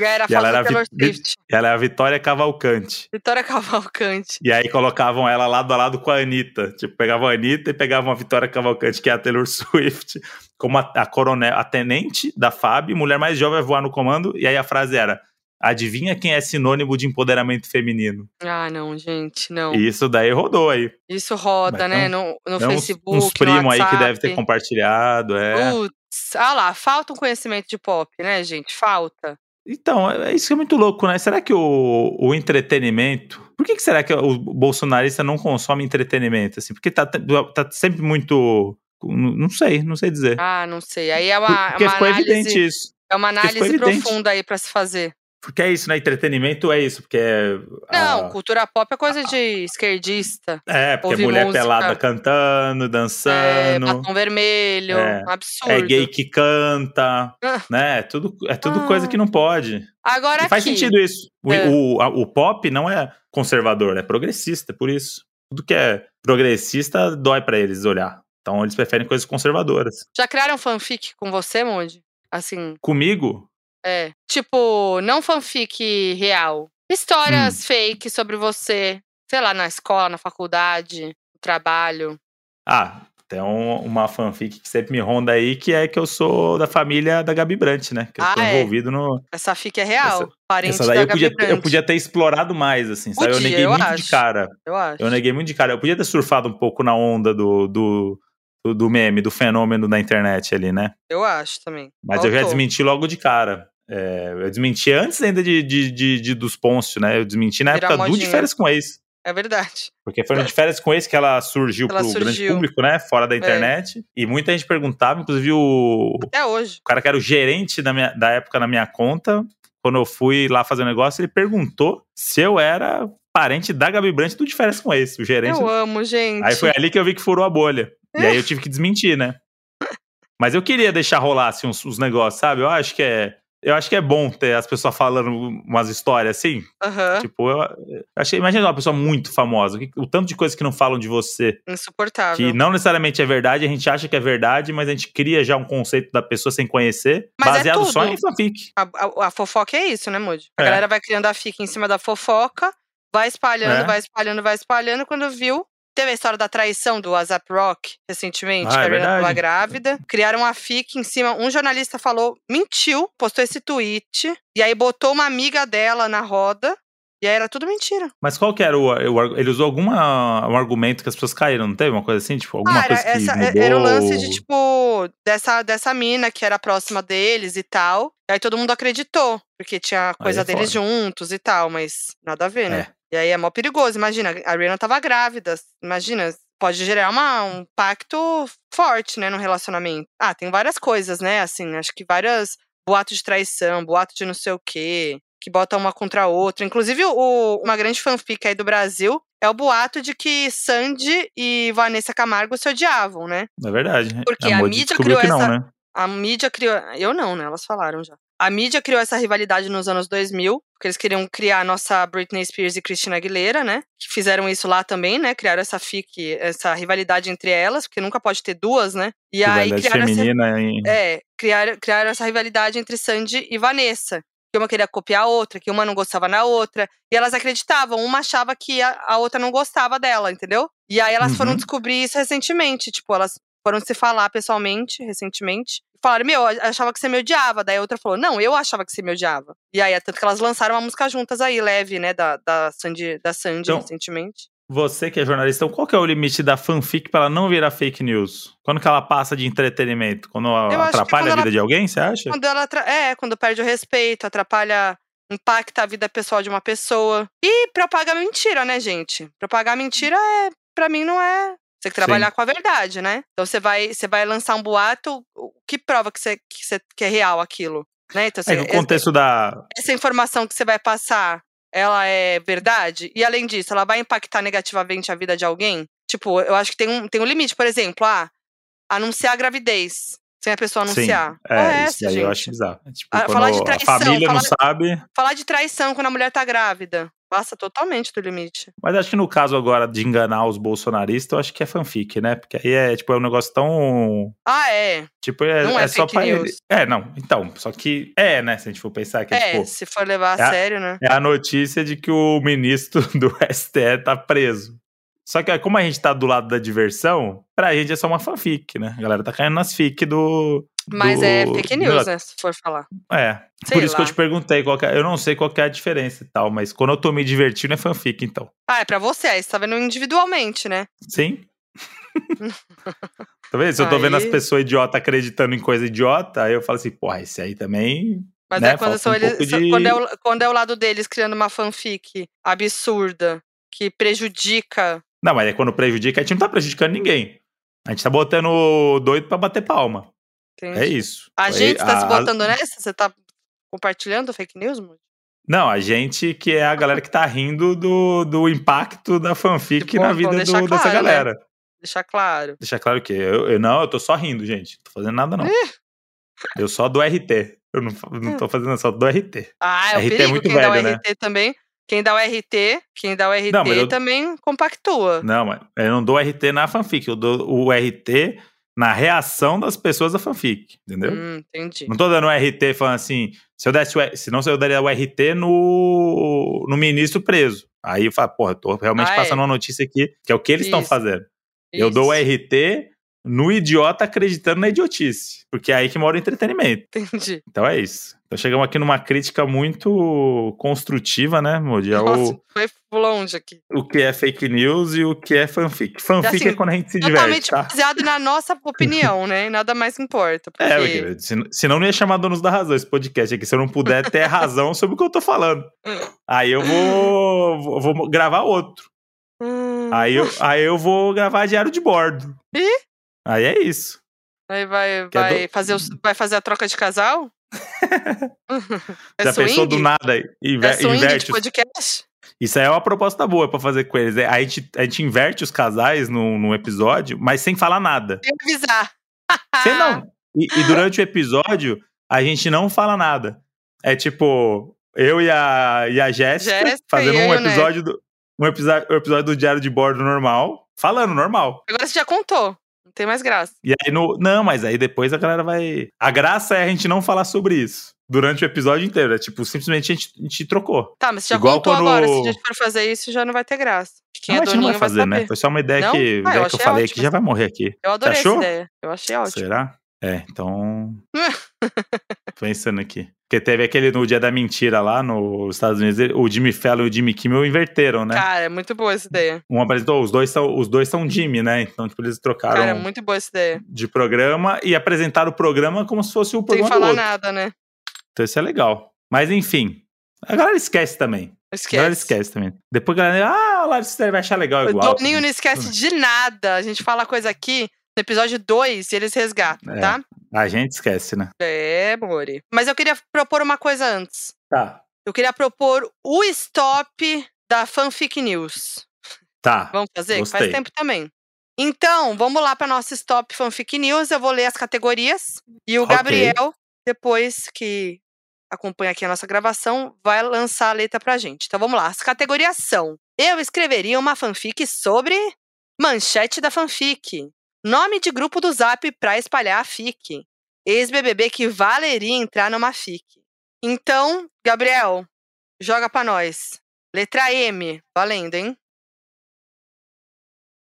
Era e ela era, Taylor Swift. ela é a Vitória Cavalcante. Vitória Cavalcante. E aí colocavam ela lado a lado com a Anitta. Tipo, pegavam a Anitta e pegavam a Vitória Cavalcante, que é a Taylor Swift, como a, a coronel, a tenente da FAB, mulher mais jovem a voar no comando. E aí a frase era Adivinha quem é sinônimo de empoderamento feminino? Ah, não, gente, não. Isso daí rodou aí. Isso roda, Mas né? no, no Facebook. Uns, primos aí que deve ter compartilhado, é. Putz, ah lá, falta um conhecimento de pop, né, gente? Falta. Então, é, é isso que é muito louco, né? Será que o, o entretenimento. Por que, que será que o bolsonarista não consome entretenimento? Assim? Porque tá, tá sempre muito. Não sei, não sei dizer. Ah, não sei. Aí é uma. Porque uma ficou análise, evidente isso. É uma análise profunda aí para se fazer. Porque é isso, né? Entretenimento é isso, porque é. Não, a... cultura pop é coisa de esquerdista. É, porque é mulher música. pelada cantando, dançando. É, batom vermelho, é, absurdo. É gay que canta, ah. né? Tudo, é tudo ah. coisa que não pode. Agora e faz sentido isso. O, é. o, a, o pop não é conservador, é progressista, por isso. Tudo que é progressista dói para eles olhar. Então eles preferem coisas conservadoras. Já criaram fanfic com você, Moody? Assim. Comigo? É. Tipo, não fanfic real. Histórias hum. fake sobre você, sei lá, na escola, na faculdade, no trabalho. Ah, tem um, uma fanfic que sempre me ronda aí, que é que eu sou da família da Gabi Brant, né? Que eu ah, tô é? envolvido no. Essa fic é real. Essa, parente essa daí da eu podia, eu podia ter explorado mais, assim, sabe? Podia, eu neguei eu muito acho. de cara. Eu acho. Eu neguei muito de cara. Eu podia ter surfado um pouco na onda do, do, do, do meme, do fenômeno da internet ali, né? Eu acho também. Mas Faltou. eu já desmenti logo de cara. É, eu desmenti antes ainda de, de, de, de dos Poncio, né? Eu desmenti na Virar época modinha. do De Férias com Ex. É verdade. Porque foi no De Férias com Ex que ela surgiu ela pro surgiu. grande público, né? Fora da é. internet. É. E muita gente perguntava, inclusive o. Até hoje. O cara que era o gerente da, minha, da época na minha conta, quando eu fui lá fazer o um negócio, ele perguntou se eu era parente da Gabi Brandt do De Férias com Ex, o gerente. Eu amo, gente. Aí foi ali que eu vi que furou a bolha. E aí eu tive que desmentir, né? Mas eu queria deixar rolar assim, uns, uns negócios, sabe? Eu acho que é eu acho que é bom ter as pessoas falando umas histórias assim. Uhum. Tipo, eu, eu achei. Imagina uma pessoa muito famosa. O tanto de coisas que não falam de você. Insuportável. Que não necessariamente é verdade, a gente acha que é verdade, mas a gente cria já um conceito da pessoa sem conhecer, mas é baseado é só em fanfic. A, a, a, fofoca é isso, né, Moody? A é. galera vai criando a fic em cima da fofoca, vai espalhando, é. vai espalhando, vai espalhando. Quando viu, Teve a história da traição do WhatsApp Rock recentemente, ah, que a Rihanna estava grávida. Criaram uma FIC em cima. Um jornalista falou, mentiu, postou esse tweet. E aí botou uma amiga dela na roda. E aí era tudo mentira. Mas qual que era o. ele usou algum um argumento que as pessoas caíram, não teve uma coisa assim? Tipo, alguma ah, coisa que essa, mudou... Era o lance de, tipo, dessa, dessa mina que era próxima deles e tal. E aí todo mundo acreditou, porque tinha coisa é deles juntos e tal, mas nada a ver, né? É. E aí é mó perigoso. Imagina, a Rihanna tava grávida. Imagina, pode gerar uma, um pacto forte, né, no relacionamento. Ah, tem várias coisas, né? Assim, acho que várias boatos de traição, boato de não sei o quê, que botam uma contra a outra. Inclusive, o, uma grande fanfic aí do Brasil é o boato de que Sandy e Vanessa Camargo se odiavam, né? É verdade. Porque a, a mídia criou essa. Não, né? A mídia criou. Eu não, né? Elas falaram já. A mídia criou essa rivalidade nos anos 2000, porque eles queriam criar a nossa Britney Spears e Christina Aguilera, né? Que fizeram isso lá também, né? Criaram essa fic, essa rivalidade entre elas, porque nunca pode ter duas, né? E aí criaram essa, feminina em... é, criaram, criaram essa rivalidade entre Sandy e Vanessa. Que uma queria copiar a outra, que uma não gostava na outra. E elas acreditavam, uma achava que a, a outra não gostava dela, entendeu? E aí elas foram Uhum. descobrir isso recentemente. Tipo, elas foram se falar pessoalmente, recentemente. Falaram, meu, eu achava que você me odiava. Daí a outra falou, não, eu achava que você me odiava. E aí, é tanto que elas lançaram uma música juntas aí, leve, né, da, da Sandy, da Sandy Então, recentemente. Você que é jornalista, então qual que é o limite da fanfic pra ela não virar fake news? Quando que ela passa de entretenimento? Quando atrapalha quando a vida ela- de alguém, você acha? Quando ela é, quando perde o respeito, atrapalha, impacta a vida pessoal de uma pessoa. E propaga mentira, né, gente? Propagar mentira é, para mim não é você tem que trabalhar com a verdade, né? Então você vai, você vai lançar um boato, o que prova que você, que você que é real aquilo, né? Então É você, que o contexto da. essa informação que você vai passar, ela é verdade? E além disso, ela vai impactar negativamente a vida de alguém? Tipo, eu acho que tem um, tem um limite, por exemplo, ah, anunciar a gravidez. Sem a pessoa anunciar. Sim, Qual é, essa, isso aí gente? eu acho bizarro. É Tipo, Ah, quando falar de a traição, família não falar- sabe. Falar de traição quando a mulher tá grávida. Passa totalmente do limite. Mas acho que no caso agora de enganar os bolsonaristas, eu acho que é fanfic, né? Porque aí é, tipo, é um negócio tão. Ah, é. Tipo, é, Não é é só pra ele. news. É, não. Então, só que é, né? Se a gente for pensar que é, É, tipo. se for levar a é a- sério, né? É a notícia de que o ministro do STE tá preso. Só que como a gente tá do lado da diversão, pra gente é só uma fanfic, né? A galera tá caindo nas fic do. Mas do- é fake news, né? Se for falar. É. Sei Por isso que eu lá. te perguntei qual é, Eu não sei qual é a diferença e tal, mas quando eu tô me divertindo é fanfic, então. Ah, é pra você. Aí você tá vendo individualmente, né? Sim. tá vendo? Se eu tô vendo as Aí- pessoas idiotas acreditando em coisa idiota, aí eu falo assim, porra, esse aí também. Mas Né, é quando, são um eles, de- quando, é o, quando é o lado deles criando uma fanfic absurda que prejudica. Não, mas é quando prejudica, a gente não tá prejudicando ninguém. A gente tá botando doido pra bater palma. Entende? É isso. A gente tá se a- botando nessa? Você tá compartilhando fake news, Moody? Não, a gente que é a galera que tá rindo do, do impacto da fanfic bom, na vida do- deixar dessa claro, né? galera. Deixar claro. Deixar claro que eu, eu não, eu tô só rindo, gente. Não tô fazendo nada, não. Eu só do RT. Eu não, não tô fazendo, só do RT. Ah, é o RT é perigo. muito quem dá o velho, né? RT também. Quem dá o RT, quem dá o RT Não, eu- também compactua. Não, mas eu não dou RT na fanfic, eu dou o RT na reação das pessoas da fanfic, entendeu? Hum, entendi. Não tô dando o RT falando assim, se eu desse o, R- senão eu daria o RT no, no ministro preso. Aí eu falo, porra, eu tô realmente Ah, é. passando uma notícia aqui, que é o que eles estão Isso. fazendo. Eu dou o Isso, RT no idiota acreditando na idiotice. Porque é aí que mora o entretenimento. Entendi. Então é isso. Então chegamos aqui numa crítica muito construtiva, né, Moody? Ao- Nossa, foi longe aqui. o que é fake news e o que é fanfic. Fanfic assim, é quando a gente se diverte, Totalmente tá? baseado na nossa opinião, né? E nada mais importa. Porque... É, porque sen- senão não ia chamar Donos da Razão esse podcast aqui, se eu não puder ter razão sobre o que eu tô falando. Aí eu vou, vou, vou gravar outro. Hum, Aí eu, aí eu vou gravar diário de bordo. Ih? Aí é isso. Aí vai, Que é vai, do- fazer, os- vai fazer a troca de casal? é Já pensou do swing? nada? É Inver, swing de inverte os- podcast? Isso aí é uma proposta boa pra fazer com eles. É, A gente, a gente inverte os casais num, num episódio, mas sem falar nada. Sem avisar. Sem não. E, e durante o episódio, a gente não fala nada. É tipo, eu e a, e a Jéssica Jéssica fazendo e um e o Neto. episódio, do, um episódio, um episódio do Diário de Bordo normal, falando normal. Agora você já contou. Não tem mais graça. E aí no. Não, mas aí depois a galera vai. A graça é a gente não falar sobre isso. Durante o episódio inteiro. É tipo, simplesmente a gente, a gente trocou. Tá, mas você já Igual contou quando- agora. Se a gente for fazer isso, já não vai ter graça. Quem não, é a gente não vai vai, fazer, né? saber. Foi só uma ideia Não? que, Ah, eu ideia que eu falei ótimo que já vai morrer aqui. Eu adorei essa ideia. Eu achei ótimo. Será? É, então. Pensando aqui. Porque teve aquele no dia da mentira lá nos Estados Unidos, o Jimmy Fallon e o Jimmy Kimmel inverteram, né? Cara, é muito boa essa ideia. Um apresentou, os dois são, os dois são Jimmy, né? Então, tipo, eles trocaram Cara, é muito boa essa ideia. de programa e apresentaram o programa como se fosse o Sem programa do falar outro. nada, né? Então isso é legal. Mas enfim, a galera esquece também. A galera Esquece. esquece também. Depois a galera, ah, o Larissa vai achar legal O igual. Doninho não esquece de nada. A gente fala coisa aqui no episódio 2 e eles resgatam, É. tá? A gente esquece, né? É, Mori. Mas eu queria propor uma coisa antes. Tá. Eu queria propor o stop da fanfic news. Tá. Vamos fazer? Gostei. Faz tempo também. Então, vamos lá para nossa stop fanfic news. Eu vou ler as categorias. E o Ok. Gabriel, depois que acompanha aqui a nossa gravação vai lançar a letra pra gente. Então vamos lá. As categorias são: Eu escreveria uma fanfic sobre manchete da fanfic. Nome de grupo do Zap pra espalhar a fic. Ex-BBB que valeria entrar numa fic. Então, Gabriel, joga pra nós. Letra M, valendo, hein?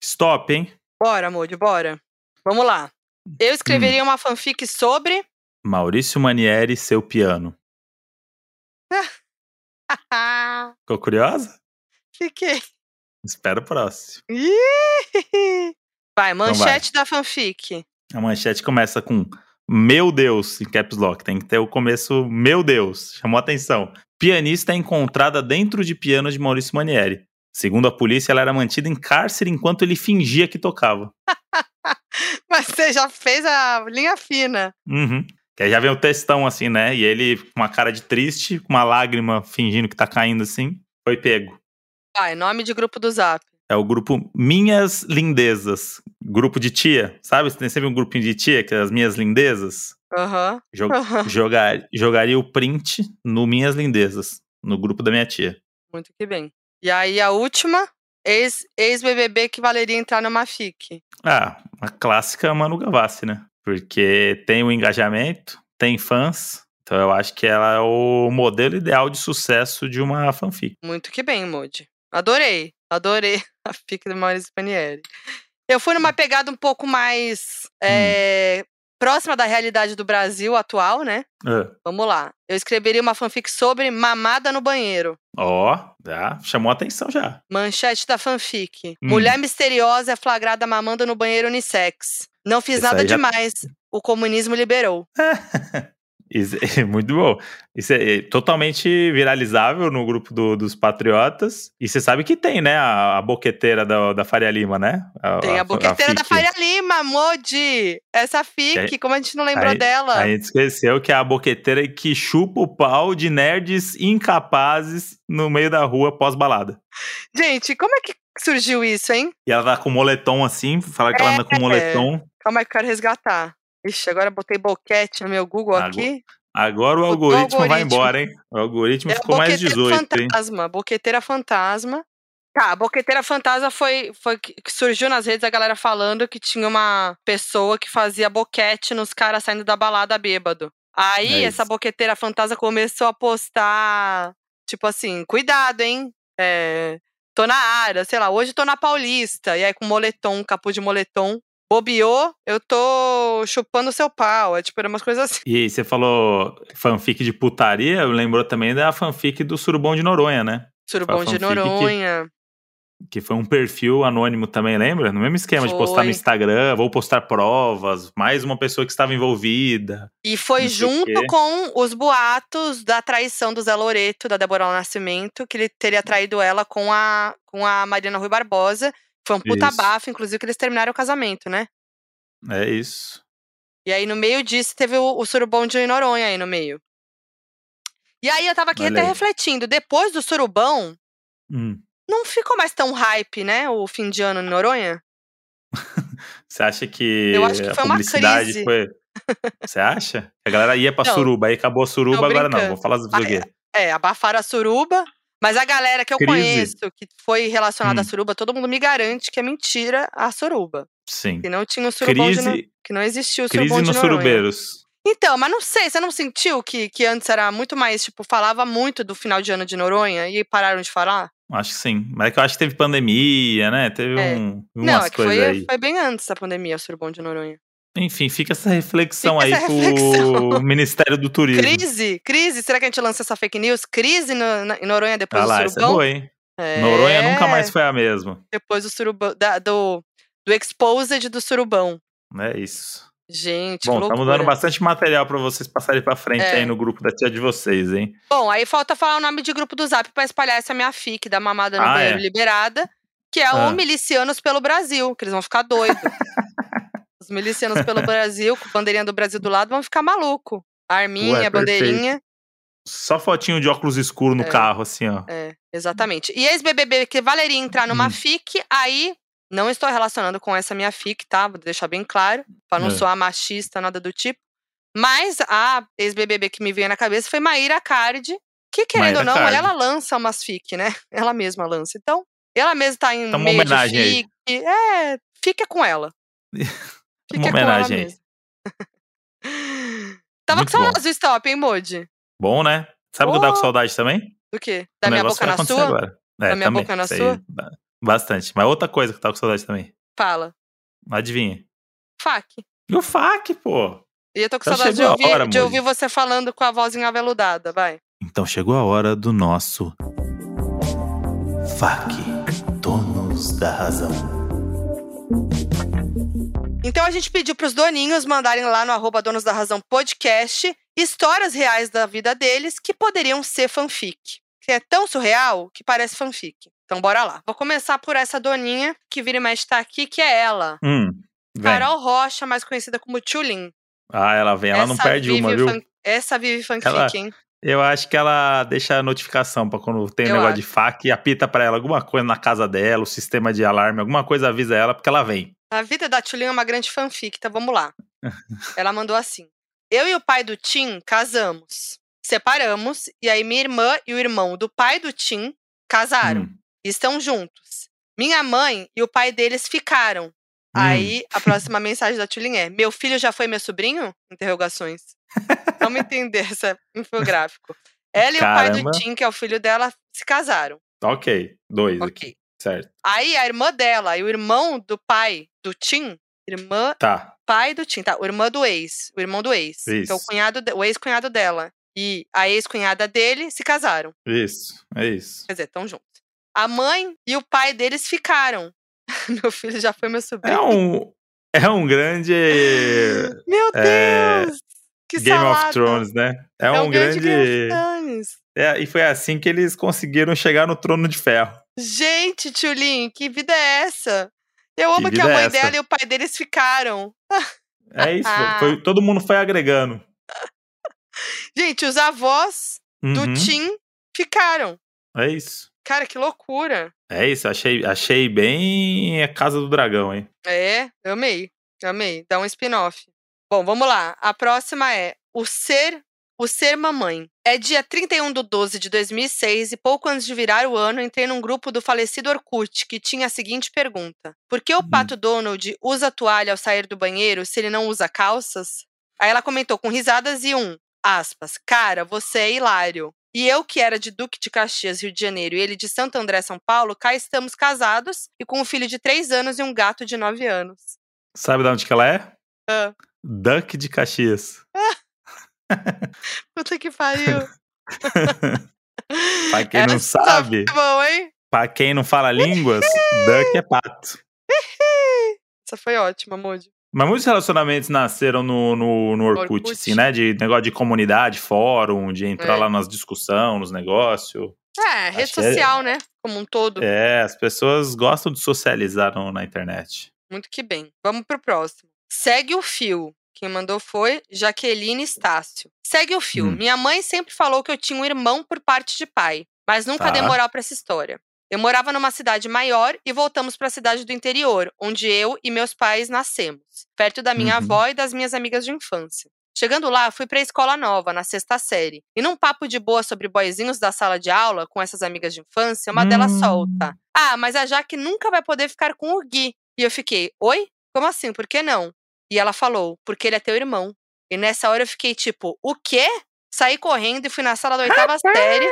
Stop, hein? Bora, Moody, bora. Vamos lá. Eu escreveria uma fanfic sobre. Maurício Manieri, seu piano. Ficou curiosa? Fiquei. Espera o próximo. Ih! Vai, manchete da fanfic. A manchete começa com Meu Deus, em caps lock. Tem que ter o começo Meu Deus. Chamou atenção. Pianista é encontrada dentro de piano de Maurício Manieri. Segundo a polícia, ela era mantida em cárcere enquanto ele fingia que tocava. Mas você já fez a linha fina. Uhum. Que aí já vem o textão assim, né? E ele com uma cara de triste, com uma lágrima fingindo que tá caindo assim, foi pego. Vai, nome de grupo do Zap. É o grupo Minhas Lindezas. Grupo de tia, sabe? Tem sempre um grupinho de tia, que é as Minhas Lindezas. Aham. Jo Aham. jogar, jogaria o print no Minhas Lindezas, no grupo da minha tia. Muito que bem. E aí a última, ex- ex-BBB que valeria entrar numa FIC. Ah, a clássica Manu Gavassi, né? Porque tem o engajamento, tem fãs. Então eu acho que ela é o modelo ideal de sucesso de uma fanfic. Muito que bem, Moody. Adorei. Adorei a FIC do Maurício Panieri. Eu fui numa pegada um pouco mais é, próxima da realidade do Brasil atual, né? Ah, Vamos lá. Eu escreveria uma fanfic sobre mamada no banheiro. Ó, já chamou a atenção já. Manchete da fanfic. Hum. Mulher misteriosa é flagrada mamando no banheiro unissex. Não fiz Esse nada já- demais. O comunismo liberou. É muito bom. Isso é totalmente viralizável no grupo do- dos patriotas. E você sabe que tem, né? A, a boqueteira da, da Faria Lima, né? Tem a boqueteira da. Faria Lima, Modi. Essa aí- como a gente não lembrou aí- dela. A gente esqueceu que é a boqueteira que chupa o pau de nerds incapazes no meio da rua pós-balada. Gente, como é que surgiu isso, hein? E ela tá com moletom assim, fala que ela anda com É. moletom. Calma aí que eu quero resgatar. Ixi, agora botei boquete no meu Google Agora- aqui. Agora o algoritmo, vai algoritmo. embora, hein? O algoritmo É ficou mais boqueteira 18, hein? fantasma. Boqueteira fantasma. Tá, a boqueteira fantasma foi, foi que que surgiu nas redes a galera falando que tinha uma pessoa que fazia boquete nos caras saindo da balada bêbado. Aí É essa isso. boqueteira fantasma começou a postar, tipo assim, cuidado, hein? É, tô na área, sei lá, hoje tô na Paulista. E aí com moletom, capuz de moletom. Bobeou, eu tô chupando seu pau. É tipo, era umas coisas assim. E você falou fanfic de putaria, lembrou também da fanfic do Surubom de Noronha, né? Surubom de fanfic que- Noronha. Que foi um perfil anônimo também, lembra? No mesmo esquema de postar no Foi. Instagram, vou postar provas, mais uma pessoa que estava envolvida. E foi junto com os boatos da traição do Zé Loreto, da Débora Nascimento, que ele teria traído ela com a, com a Mariana Rui Barbosa. Foi um puta Isso. bafo, inclusive, que eles terminaram o casamento, né? É isso. E aí, no meio disso, teve o, o surubão de Noronha aí no meio. E aí, eu tava aqui até refletindo. Depois do surubão, Hum. não ficou mais tão hype, né? O fim de ano em Noronha. Você acha que, Eu acho que a foi uma publicidade crise. foi. Você acha? A galera ia pra Não, suruba, aí acabou a suruba, agora não. Vou falar do quê? É, abafaram a suruba. Mas a galera que eu Crise. conheço, que foi relacionada à Hum. suruba, todo mundo me garante que é mentira a suruba. Sim. Que não tinha o surubão de no... Crise, que não existia o crise surubão de nos Noronha. surubeiros. Então, mas não sei, você não sentiu que, que antes era muito mais, tipo, falava muito do final de ano de Noronha e pararam de falar? Acho que sim. Mas é que eu acho que teve pandemia, né? Teve É. um, umas não, é que coisas foi, aí. foi bem antes da pandemia, o surubão de Noronha. Enfim, fica essa reflexão Fica aí essa pro reflexão. Ministério do Turismo. Crise, crise, será que a gente lança essa fake news? Crise no, na, em Noronha depois Tá do lá, essa é surubão? boa, hein? É, Noronha nunca mais foi a mesma. Depois do surubão, da- do, do exposed do surubão. É isso. Gente, Bom, estamos dando bastante material pra vocês passarem pra frente É. aí no grupo da tia de vocês, hein? Bom, aí falta falar o nome de grupo do Zap pra espalhar essa minha fic da mamada no Ah, banheiro é? liberada, que é Ah. o Milicianos pelo Brasil, que eles vão ficar doidos. Os milicianos pelo Brasil, com bandeirinha do Brasil do lado, vão ficar maluco. A arminha, Ué, a bandeirinha. Só fotinho de óculos escuro no É. carro, assim, ó. É, exatamente. E ex-BBB que valeria entrar numa Hum. fic, aí não estou relacionando com essa minha fic, tá? Vou deixar bem claro, pra não É. soar machista, nada do tipo. Mas a ex-BBB que me veio na cabeça foi Maíra Cardi, que querendo Maíra ou não, Cardi. ela lança umas fic, né? Ela mesma lança. Então, ela mesma tá em uma meio homenagem de aí. fic. É, fica com ela. Uma homenagem aí. Tava Muito com saudades do stop, hein, Moody? Bom, né? Sabe o que eu tava com saudade também? Do quê? Da O minha boca na sua? Agora. É, Da minha também. boca na Isso sua? ba- bastante. Mas outra coisa que eu tava com saudade também. Fala. Adivinha? Fac. E o FAC, pô. E eu tô com Então saudade de ouvir, hora, de ouvir você falando com a voz aveludada, vai. Então chegou a hora do nosso FAC, Donos da Razão. Então a gente pediu pros doninhos mandarem lá no arroba Donos da Razão podcast histórias reais da vida deles que poderiam ser fanfic. Que é tão surreal que parece fanfic. Então bora lá. Vou começar por essa doninha que vira e mexe tá aqui, que é ela. Hum. Carol Rocha, mais conhecida como Tchulin. Ah, ela vem, ela não Essa perde uma, viu? fan- Essa vive fanfic, Ela- hein? Eu acho que ela deixa a notificação pra quando tem Eu negócio de acho. FAC e apita pra ela alguma coisa na casa dela, o sistema de alarme, alguma coisa avisa ela porque ela vem. A vida da Tchulin é uma grande fanfic, então vamos lá. Ela mandou assim. Eu e o pai do Tim casamos. Separamos, e aí minha irmã e o irmão do pai do Tim casaram. Hum. e estão juntos. Minha mãe e o pai deles ficaram. Hum. Aí a próxima mensagem da Tulin é: Meu filho já foi meu sobrinho? Interrogações. Vamos entender esse infográfico. Ela e o pai Caramba. do Tim, que é o filho dela, se casaram. Ok, dois aqui, Ok. certo. Aí a irmã dela e o irmão do pai do Tim, irmã, Tá, pai do Tim, tá? O irmão do ex, o irmão do ex, é o Isso. cunhado, de- o ex-cunhado dela e a ex-cunhada dele se casaram. isso, é isso. Quer dizer, estão juntos. A mãe e o pai deles ficaram. meu filho já foi meu sobrinho. É um, é um grande Meu é, Deus! Que Game salada. of Thrones, né? É, É um, um grande Game grande. of Thrones. É, e foi assim que eles conseguiram chegar no trono de ferro. Gente, Tchulin, que vida é essa? Eu amo que, vida a é mãe dela e o pai deles ficaram. É isso, foi, todo mundo foi agregando. Gente, os avós do Uhum, Tim ficaram. É isso. Cara, que loucura. É isso, achei, achei bem a Casa do Dragão, hein? É, amei. Amei. Dá um spin-off. Bom, vamos lá. A próxima é O Ser o Ser Mamãe. É dia 31 de 12 de 2006 e pouco antes de virar o ano, entrei num grupo do falecido Orkut que tinha a seguinte pergunta: Por que o Hum. Pato Donald usa toalha ao sair do banheiro se ele não usa calças? Aí ela comentou com risadas e um, aspas, cara, você é hilário. E eu, que era de Duque de Caxias, Rio de Janeiro, e ele de Santo André, São Paulo, cá estamos casados e com um filho de 3 anos e um gato de 9 anos. Sabe de onde que ela é? Ah. Duck de Caxias. Puta que pariu. Pra quem Essa não sabe, Tá bom, hein? pra quem não fala línguas, Duck é pato. Essa foi ótima, Moody. Mas muitos relacionamentos nasceram no, no, no Orkut, Orkut. assim, né? De negócio de comunidade, fórum, de entrar É. lá nas discussões, nos negócios. É, rede Acho que é- social, né? Como um todo. É, as pessoas gostam de socializar no- na internet. Muito que bem. Vamos pro próximo. Segue o fio. Quem mandou foi Jaqueline Estácio. Segue o fio. Hum. Minha mãe sempre falou que eu tinha um irmão por parte de pai, mas nunca Tá. dei moral pra essa história. Eu morava numa cidade maior e voltamos pra cidade do interior, onde eu e meus pais nascemos, perto da minha Uhum. avó e das minhas amigas de infância. Chegando lá, fui pra escola nova, na sexta série. E num papo de boa sobre boizinhos da sala de aula, com essas amigas de infância, uma delas Hum. solta. Ah, mas a Jaque nunca vai poder ficar com o Gui. E eu fiquei, oi? Como assim? Por que não? E ela falou, porque ele é teu irmão. E nessa hora eu fiquei tipo, o quê? Saí correndo e fui na sala da oitava série.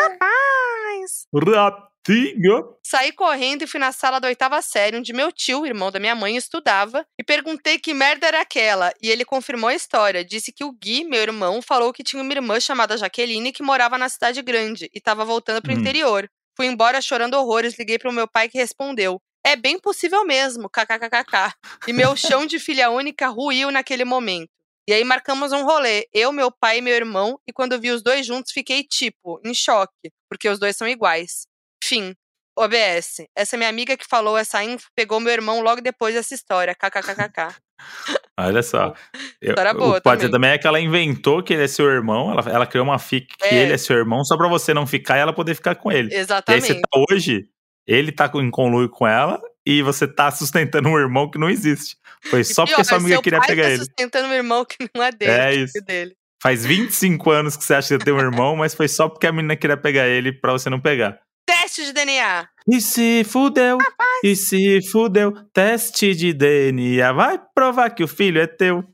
Rapaz! Ratinho! Saí correndo e fui na sala da oitava série, onde meu tio, irmão da minha mãe, estudava, e perguntei que merda era aquela. E ele confirmou a história. Disse que o Gui, meu irmão, falou que tinha uma irmã chamada Jaqueline que morava na cidade grande e estava voltando pro Hum. interior. Fui embora chorando horrores, liguei pro meu pai que respondeu. É bem possível mesmo, kkkk. E meu chão de filha única ruiu naquele momento. E aí marcamos um rolê, eu, meu pai e meu irmão, e quando vi os dois juntos fiquei tipo, em choque, porque os dois são iguais. Fim. OBS. Essa minha amiga que falou essa info pegou meu irmão logo depois dessa história. KKKKK. Olha só. Eu- História o boa que pode ser também. é que ela inventou que ele é seu irmão, ela, ela criou uma fic que É. ele é seu irmão só pra você não ficar e ela poder ficar com ele. E aí Exatamente. você tá hoje, ele tá em conluio com ela e você tá sustentando um irmão que não existe. Foi só E porque pior, sua amiga queria pegar tá ele. sustentando um irmão que não é dele. É isso. dele. Faz 25 anos que você acha que tem um irmão, mas foi só porque a menina queria pegar ele pra você não pegar. Teste de DNA. E se fudeu, e se fudeu, teste de DNA vai provar que o filho é teu.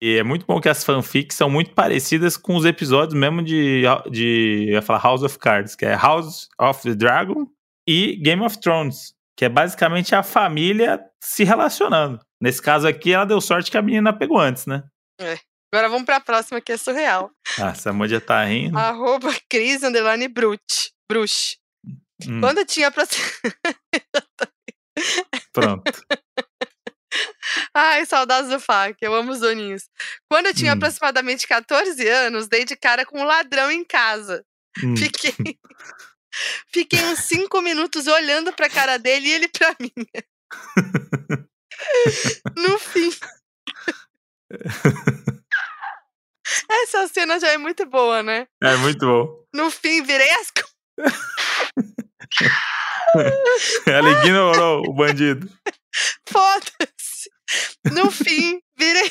E é muito bom que as fanfics são muito parecidas com os episódios mesmo de, de eu ia falar House of Cards, que é House of the Dragon e Game of Thrones, que é basicamente a família se relacionando. Nesse caso aqui, ela deu sorte que a menina pegou antes, né? Agora vamos pra próxima que é surreal. Ah, essa já tá rindo. Arroba Cris Underline Brute. Hum, Quando eu tinha pronto. Ai, saudades do FAC, eu amo os doninhos. Quando eu tinha Hum. aproximadamente 14 anos, dei de cara com um ladrão em casa. Hum. Fiquei. Fiquei uns 5 minutos olhando pra cara dele e ele pra mim. No fim. Essa cena já é muito boa, né? É muito bom. No fim, virei as Ela ignorou o bandido. Foda-se. No fim, virei.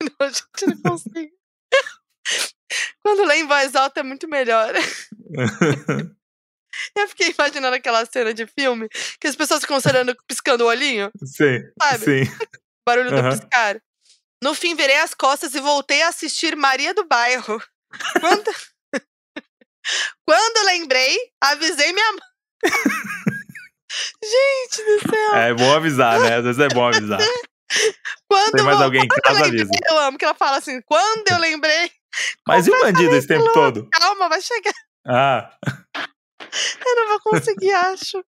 Não, gente, não consigo. Quando lê em voz alta é muito melhor. Eu fiquei imaginando aquela cena de filme que as pessoas ficam olhando, piscando o olhinho, Sim, sabe? sim. Barulho do Aham. piscar. No fim, virei as costas e voltei a assistir Maria do Bairro. Quando, Quando lembrei, avisei minha mãe. Gente do céu. É bom avisar, né? Às vezes é bom avisar. Quando Tem mais alguém em casa, eu lembrei. Eu amo que ela fala assim, quando eu lembrei, Mas e o bandido esse tempo todo? calma, vai chegar. Ah, Eu não vou conseguir, acho.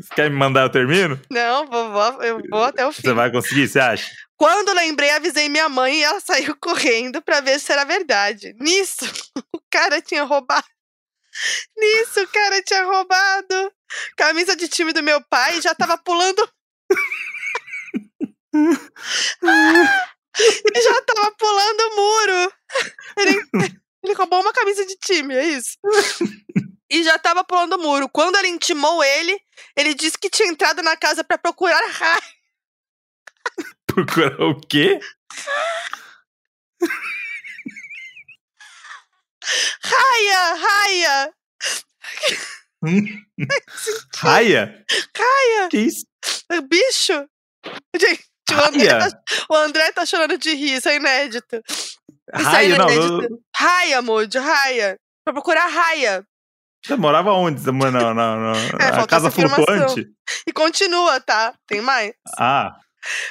você quer me mandar eu termino? Não, vou, vou- eu vou até o fim. Você vai conseguir, você acha? Quando lembrei, avisei minha mãe e ela saiu correndo pra ver se era verdade. Nisso, o cara tinha roubado. Nisso, o cara tinha roubado camisa de time do meu pai e já tava pulando. Já tava pulando o muro. Ele, ele roubou uma camisa de time, é isso. E já tava pulando o muro. Quando ela intimou ele, ele disse que tinha entrado na casa pra procurar raio. Procurar o quê? Raia, raia, Raia? raia. Que isso? Bicho! Gente, o André, tá, o André tá chorando de rir, isso é inédito. Isso Raia, é não. inédito. eu- Raia, Moody, raia. Pra procurar raia. Você morava onde? Não, não, não. É, casa flutuante? E continua, tá? Tem mais. Ah,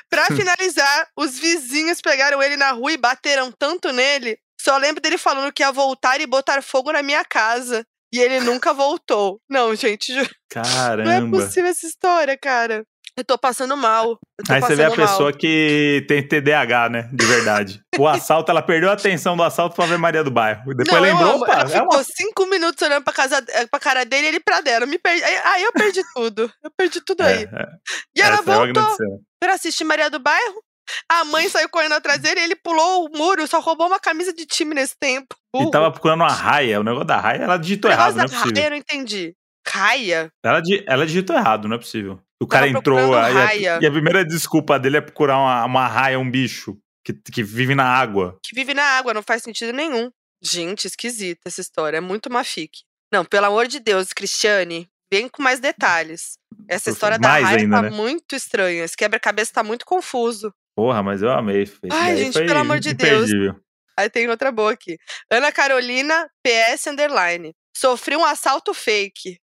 Pra finalizar, os vizinhos pegaram ele na rua e bateram tanto nele. Só lembro dele falando que ia voltar e botar fogo na minha casa. E ele nunca voltou. Não, gente, ju- não é caramba. possível essa história, cara. Eu tô passando mal. Tô Aí você vê a passando mal. pessoa que tem TDAH, né? De verdade. O assalto, ela perdeu a atenção do assalto pra ver Maria do Bairro. Depois Não, lembrou, opa, Ela é ficou uma... cinco minutos olhando pra, casa, eh, pra cara dele e ele pra dela. Me perdi. Aí eu perdi tudo. Eu perdi tudo aí. É, é, e ela essa é voltou cena. pra assistir Maria do Bairro. A mãe saiu correndo atrás dele e ele pulou o muro, só roubou uma camisa de time nesse tempo. Burro. E tava procurando uma raia. O negócio da raia, ela digitou errado, não é possível. Eu não entendi. Raia? Ela, ela digitou errado, não é possível. O Tava cara entrou a- raia. e a primeira desculpa dele é procurar uma, uma raia, um bicho que, que vive na água. Que vive na água, não faz sentido nenhum. Gente, esquisita essa história. É muito mafique. Não, pelo amor de Deus, Cristiane, vem com mais detalhes. Essa história da raia ainda, tá né? muito estranha. Esse quebra-cabeça tá muito confuso. Porra, mas eu amei. Ai, gente, pelo amor de Deus. Aí tem outra boa aqui. Ana Carolina, PS Underline. Sofri um assalto fake.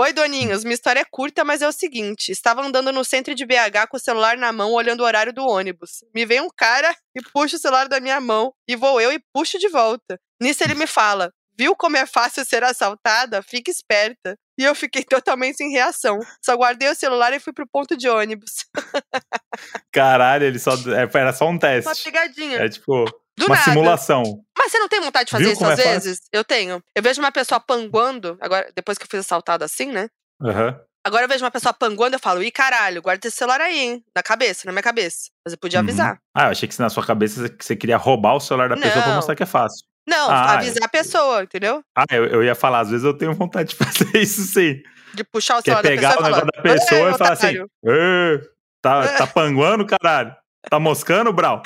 Oi, doninhos. Minha história é curta, mas é o seguinte: estava andando no centro de BH com o celular na mão, olhando o horário do ônibus. Me vem um cara e puxa o celular da minha mão, e vou eu e puxo de volta. Nisso ele me fala: Viu como é fácil ser assaltada? Fique esperta. E eu fiquei totalmente sem reação. Só guardei o celular e fui pro ponto de ônibus. Caralho, ele só. é, Era só um Uma teste. pegadinha. É tipo, Do uma nada. simulação. Mas você não tem vontade de fazer Viu isso como às é fácil? vezes? Eu tenho. Eu vejo uma pessoa panguando, agora, depois que eu fui assaltada assim, né? Aham. Agora eu vejo uma pessoa panguando, eu falo, ih, caralho, guarda esse celular aí, hein? Na cabeça, na minha cabeça. Mas eu podia Uhum. avisar. Ah, eu achei que na sua cabeça você- queria roubar o celular da pessoa pra Não. mostrar que é fácil. Não, Ah, avisar a pessoa, entendeu? Ah, eu, eu ia falar, às vezes eu tenho vontade de fazer isso sim. De puxar o Quer celular da pegar o pessoa e negócio falar, da pessoa "Ei, e falar assim: tá, tá panguando, caralho? Tá moscando, Brau?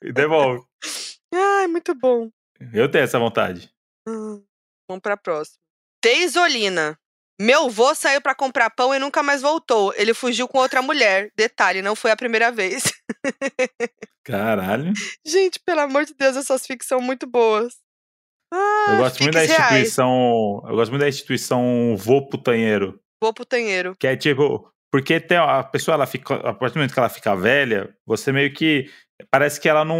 E devolve. Ai, muito bom. Eu tenho essa vontade. Hum, Vamos pra próxima. Teisolina. Meu vô saiu pra comprar pão e nunca mais voltou. Ele fugiu com outra mulher. Detalhe, não foi a primeira vez. Caralho. Gente, pelo amor de Deus, essas fics são muito boas. Ah, Eu gosto muito da fics reais. instituição. Eu gosto muito da instituição vô putanheiro. Vô putanheiro. Que é tipo. Porque tem, a pessoa, ela fica. A partir do momento que ela fica velha, você meio que. Parece que ela não,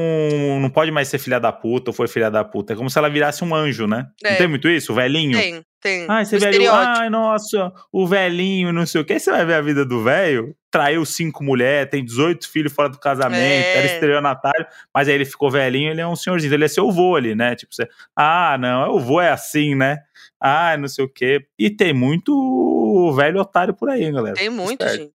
não pode mais ser filha da puta ou foi filha da puta. É como se ela virasse um anjo, né? É. Não tem muito isso? O velhinho? Tem, tem. Ai, esse O velho. estereótipo. Ai, nossa, o velhinho, não sei o que. Aí você vai ver a vida do velho. Traiu cinco mulheres, tem 18 filhos fora do casamento, É. era estelionatário, mas aí ele ficou velhinho, ele é um senhorzinho, ele é seu vô ali, né? Tipo, você, ah, não, o vô é assim, né? Ah, não sei o quê. E tem muito velho otário por aí, galera. Tem muito, Esperto. gente.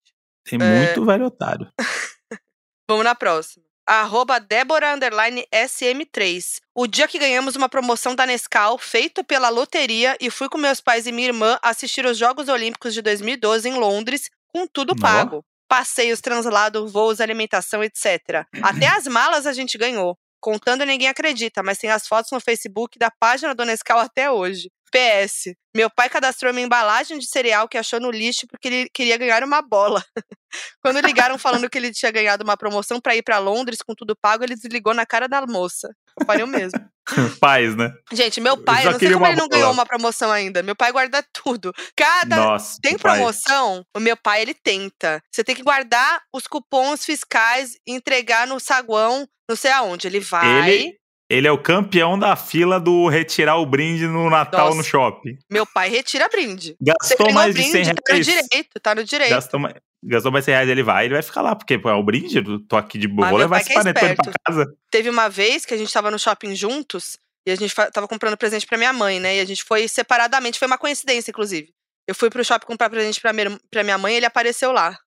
Tem É. muito velho otário. Vamos na próxima. Arroba Débora underline SM3. O dia que ganhamos uma promoção da Nescau, feito pela loteria, e fui com meus pais e minha irmã assistir os Jogos Olímpicos de 2012 em Londres, com tudo pago. Passeios, translado, voos, alimentação, etc. Até as malas a gente ganhou. Contando ninguém acredita, mas tem as fotos no Facebook da página do Nescau até hoje. PS. Meu pai cadastrou uma embalagem de cereal que achou no lixo porque ele queria ganhar uma bola. Quando ligaram falando que ele tinha ganhado uma promoção pra ir pra Londres com tudo pago, ele desligou na cara da moça. Pariu mesmo. Paz, né? Gente, meu Eu pai, não sei como ele não bola. ganhou uma promoção ainda. Meu pai guarda tudo. Cada Nossa. tem pai. promoção, o meu pai ele tenta. Você tem que guardar os cupons fiscais e entregar no saguão, não sei aonde. Ele vai. Ele, ele é o campeão da fila do retirar o brinde no Natal Nossa. no shopping. Meu pai retira brinde. Gastou mais o de 100 brinde, tá no reais. direito, tá no direito. Gastou mais, gastou mais 100 reais, ele vai, ele vai ficar lá, porque é o brinde, eu tô aqui de boa, Ah, vou meu levar esse é panetone pra esperto. casa. Teve uma vez que a gente tava no shopping juntos e a gente tava comprando presente pra minha mãe, né? E a gente foi separadamente, foi uma coincidência, inclusive. Eu fui pro shopping comprar presente pra minha, pra minha mãe e ele apareceu lá.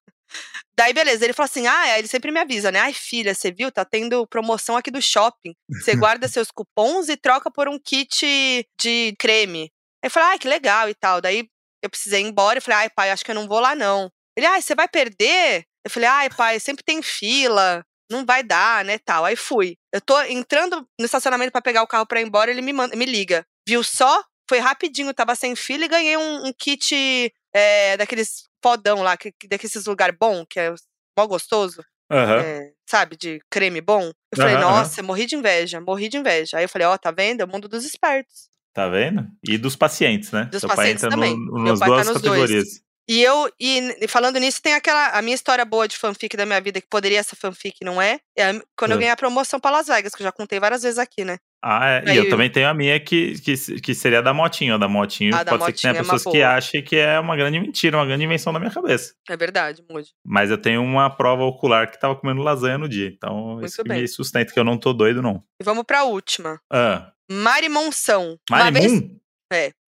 Daí, beleza, ele falou assim: ah, ele sempre me avisa, né? Ai, filha, você viu? Tá tendo promoção aqui do shopping. Você guarda seus cupons e troca por um kit de creme. Aí eu falei, ai, que legal e tal. Daí eu precisei ir embora. Eu falei, ai, pai, acho que eu não vou lá, não. Ele, ai, você vai perder? Eu falei, ai, pai, sempre tem fila não vai dar, né, tal. Aí fui. Eu tô entrando no estacionamento pra pegar o carro pra ir embora, ele me, manda, me liga. Viu só? Foi rapidinho, tava sem fila e ganhei um, um kit é, daqueles podão lá, que, que- daqueles lugar bom, que é mó gostoso, Aham. é, sabe, de creme bom. Eu falei, aham. nossa, morri de inveja, morri de inveja. Aí eu falei, ó, tá vendo? É o mundo dos espertos. Tá vendo? E dos pacientes, né? Dos Seu pai pacientes entra no- também. no- Meu nas pai tá duas nos dois. E eu, e falando nisso, tem aquela. A minha história boa de fanfic da minha vida, que poderia ser fanfic, não é? É quando eu Ah. ganhei a promoção pra Las Vegas, que eu já contei várias vezes aqui, né? Ah, é. E Aí eu eu- também tenho a minha que, que, que seria a da motinho. A da motinho A da pode ser que tenha motinho é pessoas que achem que é uma grande mentira, uma grande invenção da minha cabeça. É verdade, Moody. Mas eu tenho uma prova ocular que tava comendo lasanha no dia. Então, Muito isso que bem. me sustenta que eu não tô doido, não. E vamos pra última. Ah, Mari Monção. Uma vez, Marimun?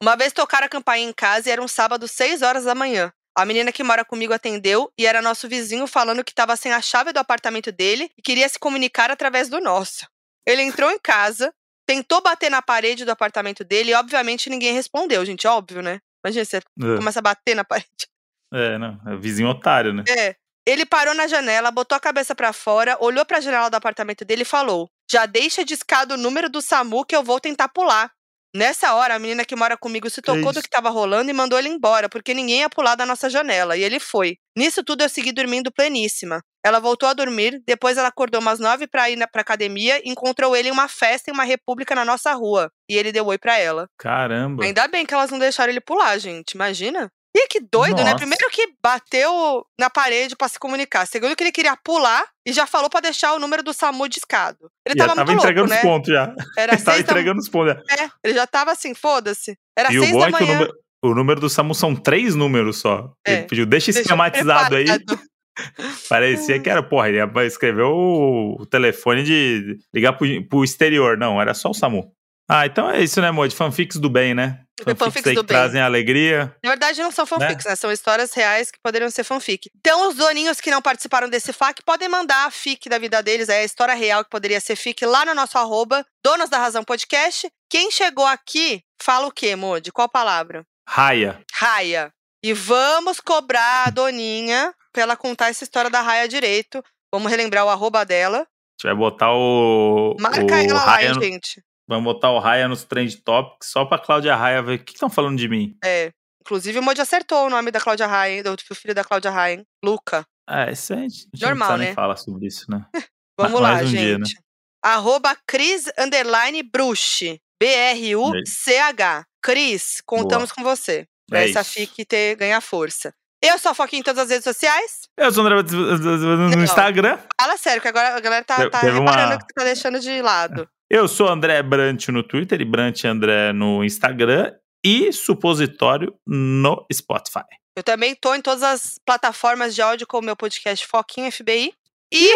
Uma vez tocaram a campainha em casa e era um sábado, 6 horas da manhã. A menina que mora comigo atendeu e era nosso vizinho falando que estava sem a chave do apartamento dele e queria se comunicar através do nosso. Ele entrou em casa, tentou bater na parede do apartamento dele e, obviamente, ninguém respondeu, gente. Óbvio, né? Imagina, você É, começa a bater na parede. É, não. É vizinho otário, né? É. Ele parou na janela, botou a cabeça pra fora, olhou pra janela do apartamento dele e falou: Já deixa discado o número do SAMU que eu vou tentar pular. Nessa hora, a menina que mora comigo se tocou do que tava rolando e mandou ele embora, porque ninguém ia pular da nossa janela. E ele foi. Nisso tudo, eu segui dormindo pleníssima. Ela voltou a dormir, depois ela acordou umas nove pra ir pra academia e encontrou ele em uma festa em uma república na nossa rua. E ele deu oi pra ela. Caramba. Ainda bem que elas não deixaram ele pular, gente. Imagina. E que doido, né? Nossa. Primeiro que bateu na parede pra se comunicar. Segundo que ele queria pular e já falou pra deixar o número do SAMU discado. Ele Já tava, tava muito entregando louco, os né? pontos já. Era Ele tava seis da entregando os pontos. já. É, ele já tava assim, foda-se. Era E o seis bom da é que o manhã. número, o número do SAMU são três números só. É. Ele pediu, deixa esquematizado aí. Parecia que era, porra, ele ia escrever o, o telefone de ligar pro, pro exterior. Não, era só o SAMU. Ah, então é isso, né, amor? De fanfics do bem, né? Fanfics aí do que bem. trazem alegria. Na verdade, não são fanfics, né? São histórias reais que poderiam ser fanfic. Então, os doninhos que não participaram desse FAQ podem mandar a fic da vida deles, é a história real que poderia ser fic lá no nosso arroba, Donos da Razão Podcast. Quem chegou aqui, fala o quê, Modi? Qual palavra? Raia. Raia. E vamos cobrar a Doninha pra ela contar essa história da Raia direito. Vamos relembrar o arroba dela. A gente vai botar o. Marca o ela lá, Raya hein, no- gente. Vamos botar o Raya nos Trend Topics só pra Cláudia Raia ver o que estão falando de mim. É. Inclusive, o Modi acertou o nome da Cláudia Raia, do filho da Cláudia Raia, Luca. Ah, isso aí a gente, a gente Normal, não né? nem falar sobre isso, né? Vamos Ma- lá, mais um dia, gente. Arroba Cris Underline Bruch. B-R-U-C-H. Cris, contamos com você. Pra É essa isso. FIC ter, ganhar força. Eu sou a Foquinha em todas as redes sociais. Eu sou André no. Instagram. Fala sério, que agora a galera tá, tá reparando uma- que você tá deixando de lado. Eu sou André Brant no Twitter e Brant André no Instagram. E Supositório no Spotify. Eu também tô em todas as plataformas de áudio com o meu podcast Foquinha FBI. E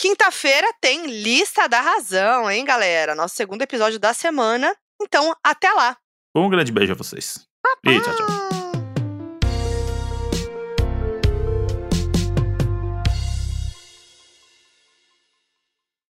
quinta-feira tem Lista da Razão, hein, galera? Nosso segundo episódio da semana. Então, até lá. Um grande beijo a vocês. E tchau, tchau. Ah.